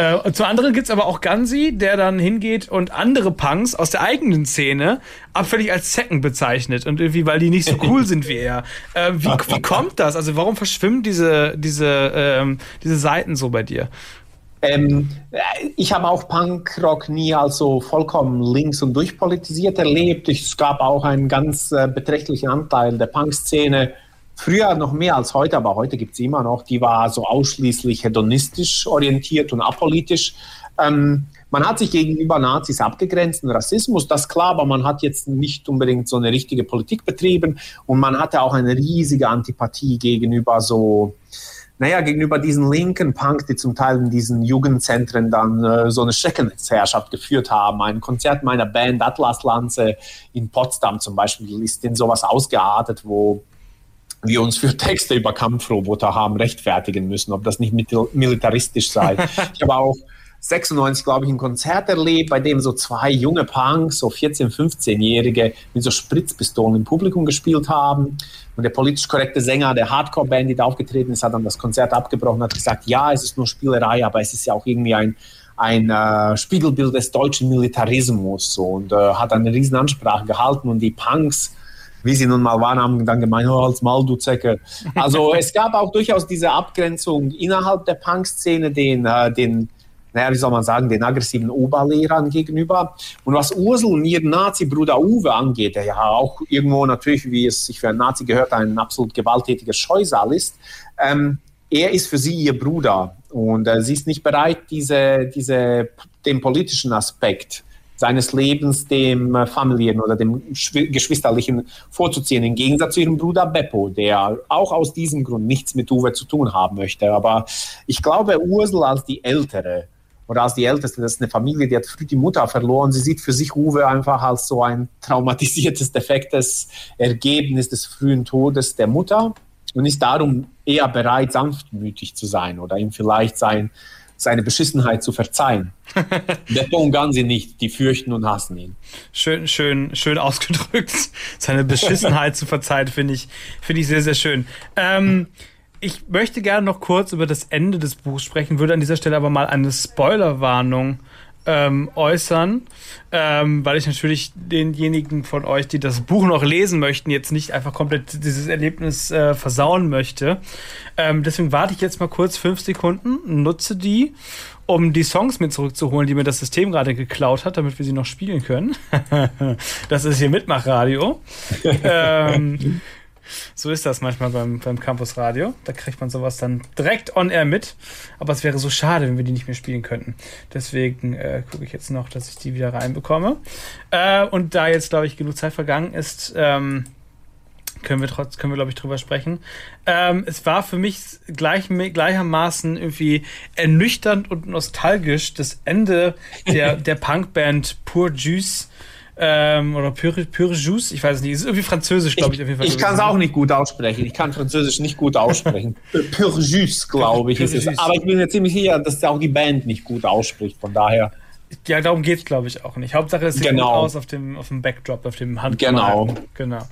Speaker 1: Äh, zum anderen gibt's aber auch Gansi, der dann hingeht und andere Punks aus der eigenen Szene abfällig als Zecken bezeichnet und irgendwie, weil die nicht so cool sind wie er. Äh, wie, wie kommt das? Also warum verschwimmen diese, diese, ähm, diese Seiten so bei dir?
Speaker 2: Ähm, ich habe auch Punkrock nie als so vollkommen links und durchpolitisiert erlebt. Es gab auch einen ganz äh, beträchtlichen Anteil der Punk-Szene, früher noch mehr als heute, aber heute gibt es immer noch, die war so ausschließlich hedonistisch orientiert und apolitisch. Ähm, man hat sich gegenüber Nazis abgegrenzt, Rassismus, das klar, aber man hat jetzt nicht unbedingt so eine richtige Politik betrieben und man hatte auch eine riesige Antipathie gegenüber so naja, gegenüber diesen linken Punk, die zum Teil in diesen Jugendzentren dann äh, so eine Schreckensherrschaft geführt haben. Ein Konzert meiner Band Atlas Lanze in Potsdam zum Beispiel ist in sowas ausgeartet, wo wir uns für Texte über Kampfroboter haben rechtfertigen müssen, ob das nicht militaristisch sei. ich habe auch 96, glaube ich, ein Konzert erlebt, bei dem so zwei junge Punks, so 14-, 15-Jährige, mit so Spritzpistolen im Publikum gespielt haben. Und der politisch korrekte Sänger der Hardcore-Band, die da aufgetreten ist, hat dann das Konzert abgebrochen, hat gesagt, ja, es ist nur Spielerei, aber es ist ja auch irgendwie ein, ein äh, Spiegelbild des deutschen Militarismus so, und äh, hat eine riesen Ansprache gehalten und die Punks, wie sie nun mal waren, haben dann gemeint, oh, als mal, du Zecke. Also es gab auch durchaus diese Abgrenzung innerhalb der Punk-Szene, den, äh, den naja, wie soll man sagen, den aggressiven Oberlehrern gegenüber. Und was Ursel und ihren Nazi-Bruder Uwe angeht, der ja auch irgendwo natürlich, wie es sich für einen Nazi gehört, ein absolut gewalttätiger Scheusal ist, ähm, er ist für sie ihr Bruder und äh, sie ist nicht bereit, diese, diese, den politischen Aspekt seines Lebens dem äh, familiären oder dem geschwisterlichen vorzuziehen, im Gegensatz zu ihrem Bruder Beppo, der auch aus diesem Grund nichts mit Uwe zu tun haben möchte. Aber ich glaube, Ursel als die Ältere oder als die Älteste, das ist eine Familie, die hat früh die Mutter verloren. Sie sieht für sich Uwe einfach als so ein traumatisiertes, defektes Ergebnis des frühen Todes der Mutter und ist darum eher bereit, sanftmütig zu sein oder ihm vielleicht sein, seine Beschissenheit zu verzeihen. der Ton Gansi nicht, die fürchten und hassen ihn.
Speaker 1: Schön, schön, schön ausgedrückt. Seine Beschissenheit zu verzeihen, finde ich, finde ich sehr, sehr schön. Ähm, ich möchte gerne noch kurz über das Ende des Buchs sprechen, würde an dieser Stelle aber mal eine Spoilerwarnung ähm, äußern, ähm, weil ich natürlich denjenigen von euch, die das Buch noch lesen möchten, jetzt nicht einfach komplett dieses Erlebnis äh, versauen möchte. Ähm, deswegen warte ich jetzt mal kurz fünf Sekunden, nutze die, um die Songs mit zurückzuholen, die mir das System gerade geklaut hat, damit wir sie noch spielen können. das ist hier Mitmachradio. ähm, so ist das manchmal beim, beim Campus Radio. Da kriegt man sowas dann direkt on air mit. Aber es wäre so schade, wenn wir die nicht mehr spielen könnten. Deswegen äh, gucke ich jetzt noch, dass ich die wieder reinbekomme. Äh, und da jetzt, glaube ich, genug Zeit vergangen ist, ähm, können wir trotz, können wir, glaube ich, drüber sprechen. Ähm, es war für mich gleich, gleichermaßen irgendwie ernüchternd und nostalgisch das Ende der, der Punkband Pure Juice ähm, oder Pure, Pure Juice, ich weiß es nicht. Es ist irgendwie französisch, glaube ich,
Speaker 2: auf jeden Fall. Ich kann es auch nicht gut aussprechen. Ich kann Französisch nicht gut aussprechen. Pure Juice, glaube ich. Pure ist es. Aber ich bin mir ziemlich sicher, dass auch die Band nicht gut ausspricht. Von daher.
Speaker 1: Ja, darum geht es, glaube ich, auch nicht. Hauptsache, es sieht genau. gut aus auf dem, auf dem Backdrop, auf dem
Speaker 2: Handgemalten.
Speaker 1: Genau. Genau.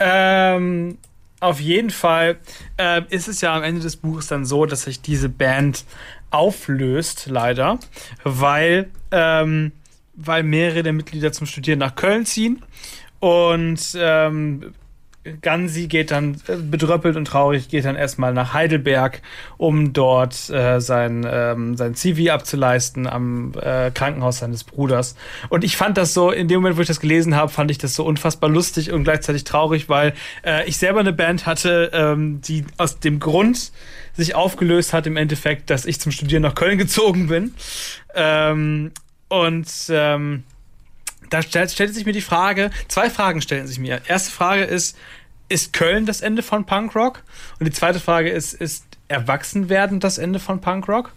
Speaker 1: Ähm, auf jeden Fall äh, ist es ja am Ende des Buches dann so, dass sich diese Band auflöst, leider, weil ähm, weil mehrere der Mitglieder zum Studieren nach Köln ziehen. Und ähm, Gansi geht dann äh, bedröppelt und traurig, geht dann erstmal nach Heidelberg, um dort äh, sein, ähm, sein CV abzuleisten am äh, Krankenhaus seines Bruders. Und ich fand das so, in dem Moment, wo ich das gelesen habe, fand ich das so unfassbar lustig und gleichzeitig traurig, weil äh, ich selber eine Band hatte, ähm, die aus dem Grund sich aufgelöst hat im Endeffekt, dass ich zum Studieren nach Köln gezogen bin. Ähm, Und ähm, da stellt, stellt sich mir die Frage, zwei Fragen stellen sich mir. Erste Frage ist, ist Köln das Ende von Punkrock? Und die zweite Frage ist, ist Erwachsenwerden das Ende von Punkrock?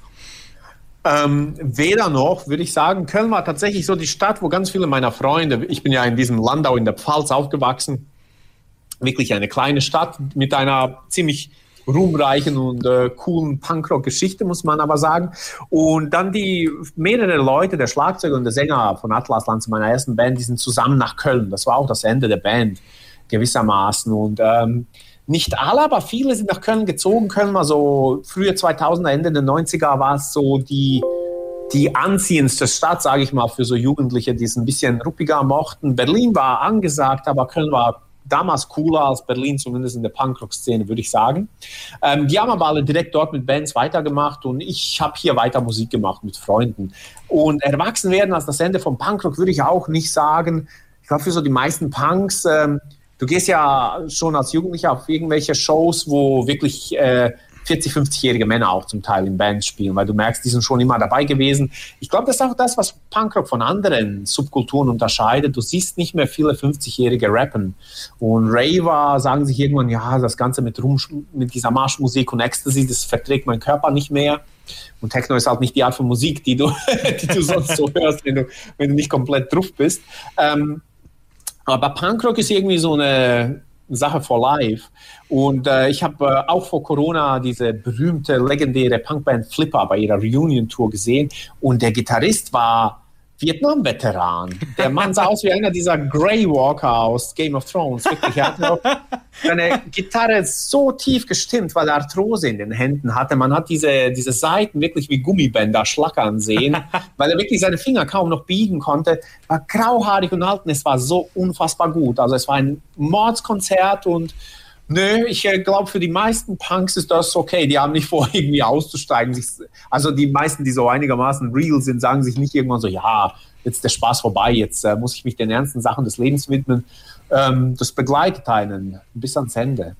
Speaker 2: Ähm, weder noch, würde ich sagen. Köln war tatsächlich so die Stadt, wo ganz viele meiner Freunde, ich bin ja in diesem Landau in der Pfalz aufgewachsen, wirklich eine kleine Stadt mit einer ziemlich ruhmreichen und äh, coolen Punkrock-Geschichte, muss man aber sagen. Und dann die mehrere Leute, der Schlagzeuger und der Sänger von Atlasland zu meiner ersten Band, die sind zusammen nach Köln. Das war auch das Ende der Band gewissermaßen. Und ähm, nicht alle, aber viele sind nach Köln gezogen. Köln war so frühe 2000er, Ende der 90er war es so die, die anziehendste Stadt, sage ich mal, für so Jugendliche, die es ein bisschen ruppiger mochten. Berlin war angesagt, aber Köln war damals cooler als Berlin, zumindest in der Punkrock-Szene, würde ich sagen. Ähm, die haben aber alle direkt dort mit Bands weitergemacht und ich habe hier weiter Musik gemacht mit Freunden. Und erwachsen werden als das Ende von Punkrock würde ich auch nicht sagen. Ich glaube, für so die meisten Punks, ähm, du gehst ja schon als Jugendlicher auf irgendwelche Shows, wo wirklich äh, 40, 50-jährige Männer auch zum Teil in Bands spielen, weil du merkst, die sind schon immer dabei gewesen. Ich glaube, das ist auch das, was Punkrock von anderen Subkulturen unterscheidet. Du siehst nicht mehr viele 50-jährige rappen. Und Raver sagen sich irgendwann, ja, das Ganze mit, Rum, mit dieser Marschmusik und Ecstasy, das verträgt mein Körper nicht mehr. Und Techno ist halt nicht die Art von Musik, die du, die du sonst so hörst, wenn du, wenn du nicht komplett drauf bist. Ähm, aber Punkrock ist irgendwie so eine Sache for Life. Und äh, ich habe äh, auch vor Corona diese berühmte, legendäre Punkband Flipper bei ihrer Reunion-Tour gesehen. Und der Gitarrist war Vietnam-Veteran. Der Mann sah aus wie einer dieser Grey Walker aus Game of Thrones. Wirklich, er hatte seine Gitarre so tief gestimmt, weil er Arthrose in den Händen hatte. Man hat diese, diese Seiten wirklich wie Gummibänder schlackern sehen, weil er wirklich seine Finger kaum noch biegen konnte. War grauhaarig und alt und es war so unfassbar gut. Also es war ein Mordskonzert und Nö, ich äh, glaube, für die meisten Punks ist das okay. Die haben nicht vor, irgendwie auszusteigen. Also die meisten, die so einigermaßen real sind, sagen sich nicht irgendwann so, ja, jetzt ist der Spaß vorbei, jetzt äh, muss ich mich den ernsten Sachen des Lebens widmen. Ähm, das begleitet einen bis ans Ende.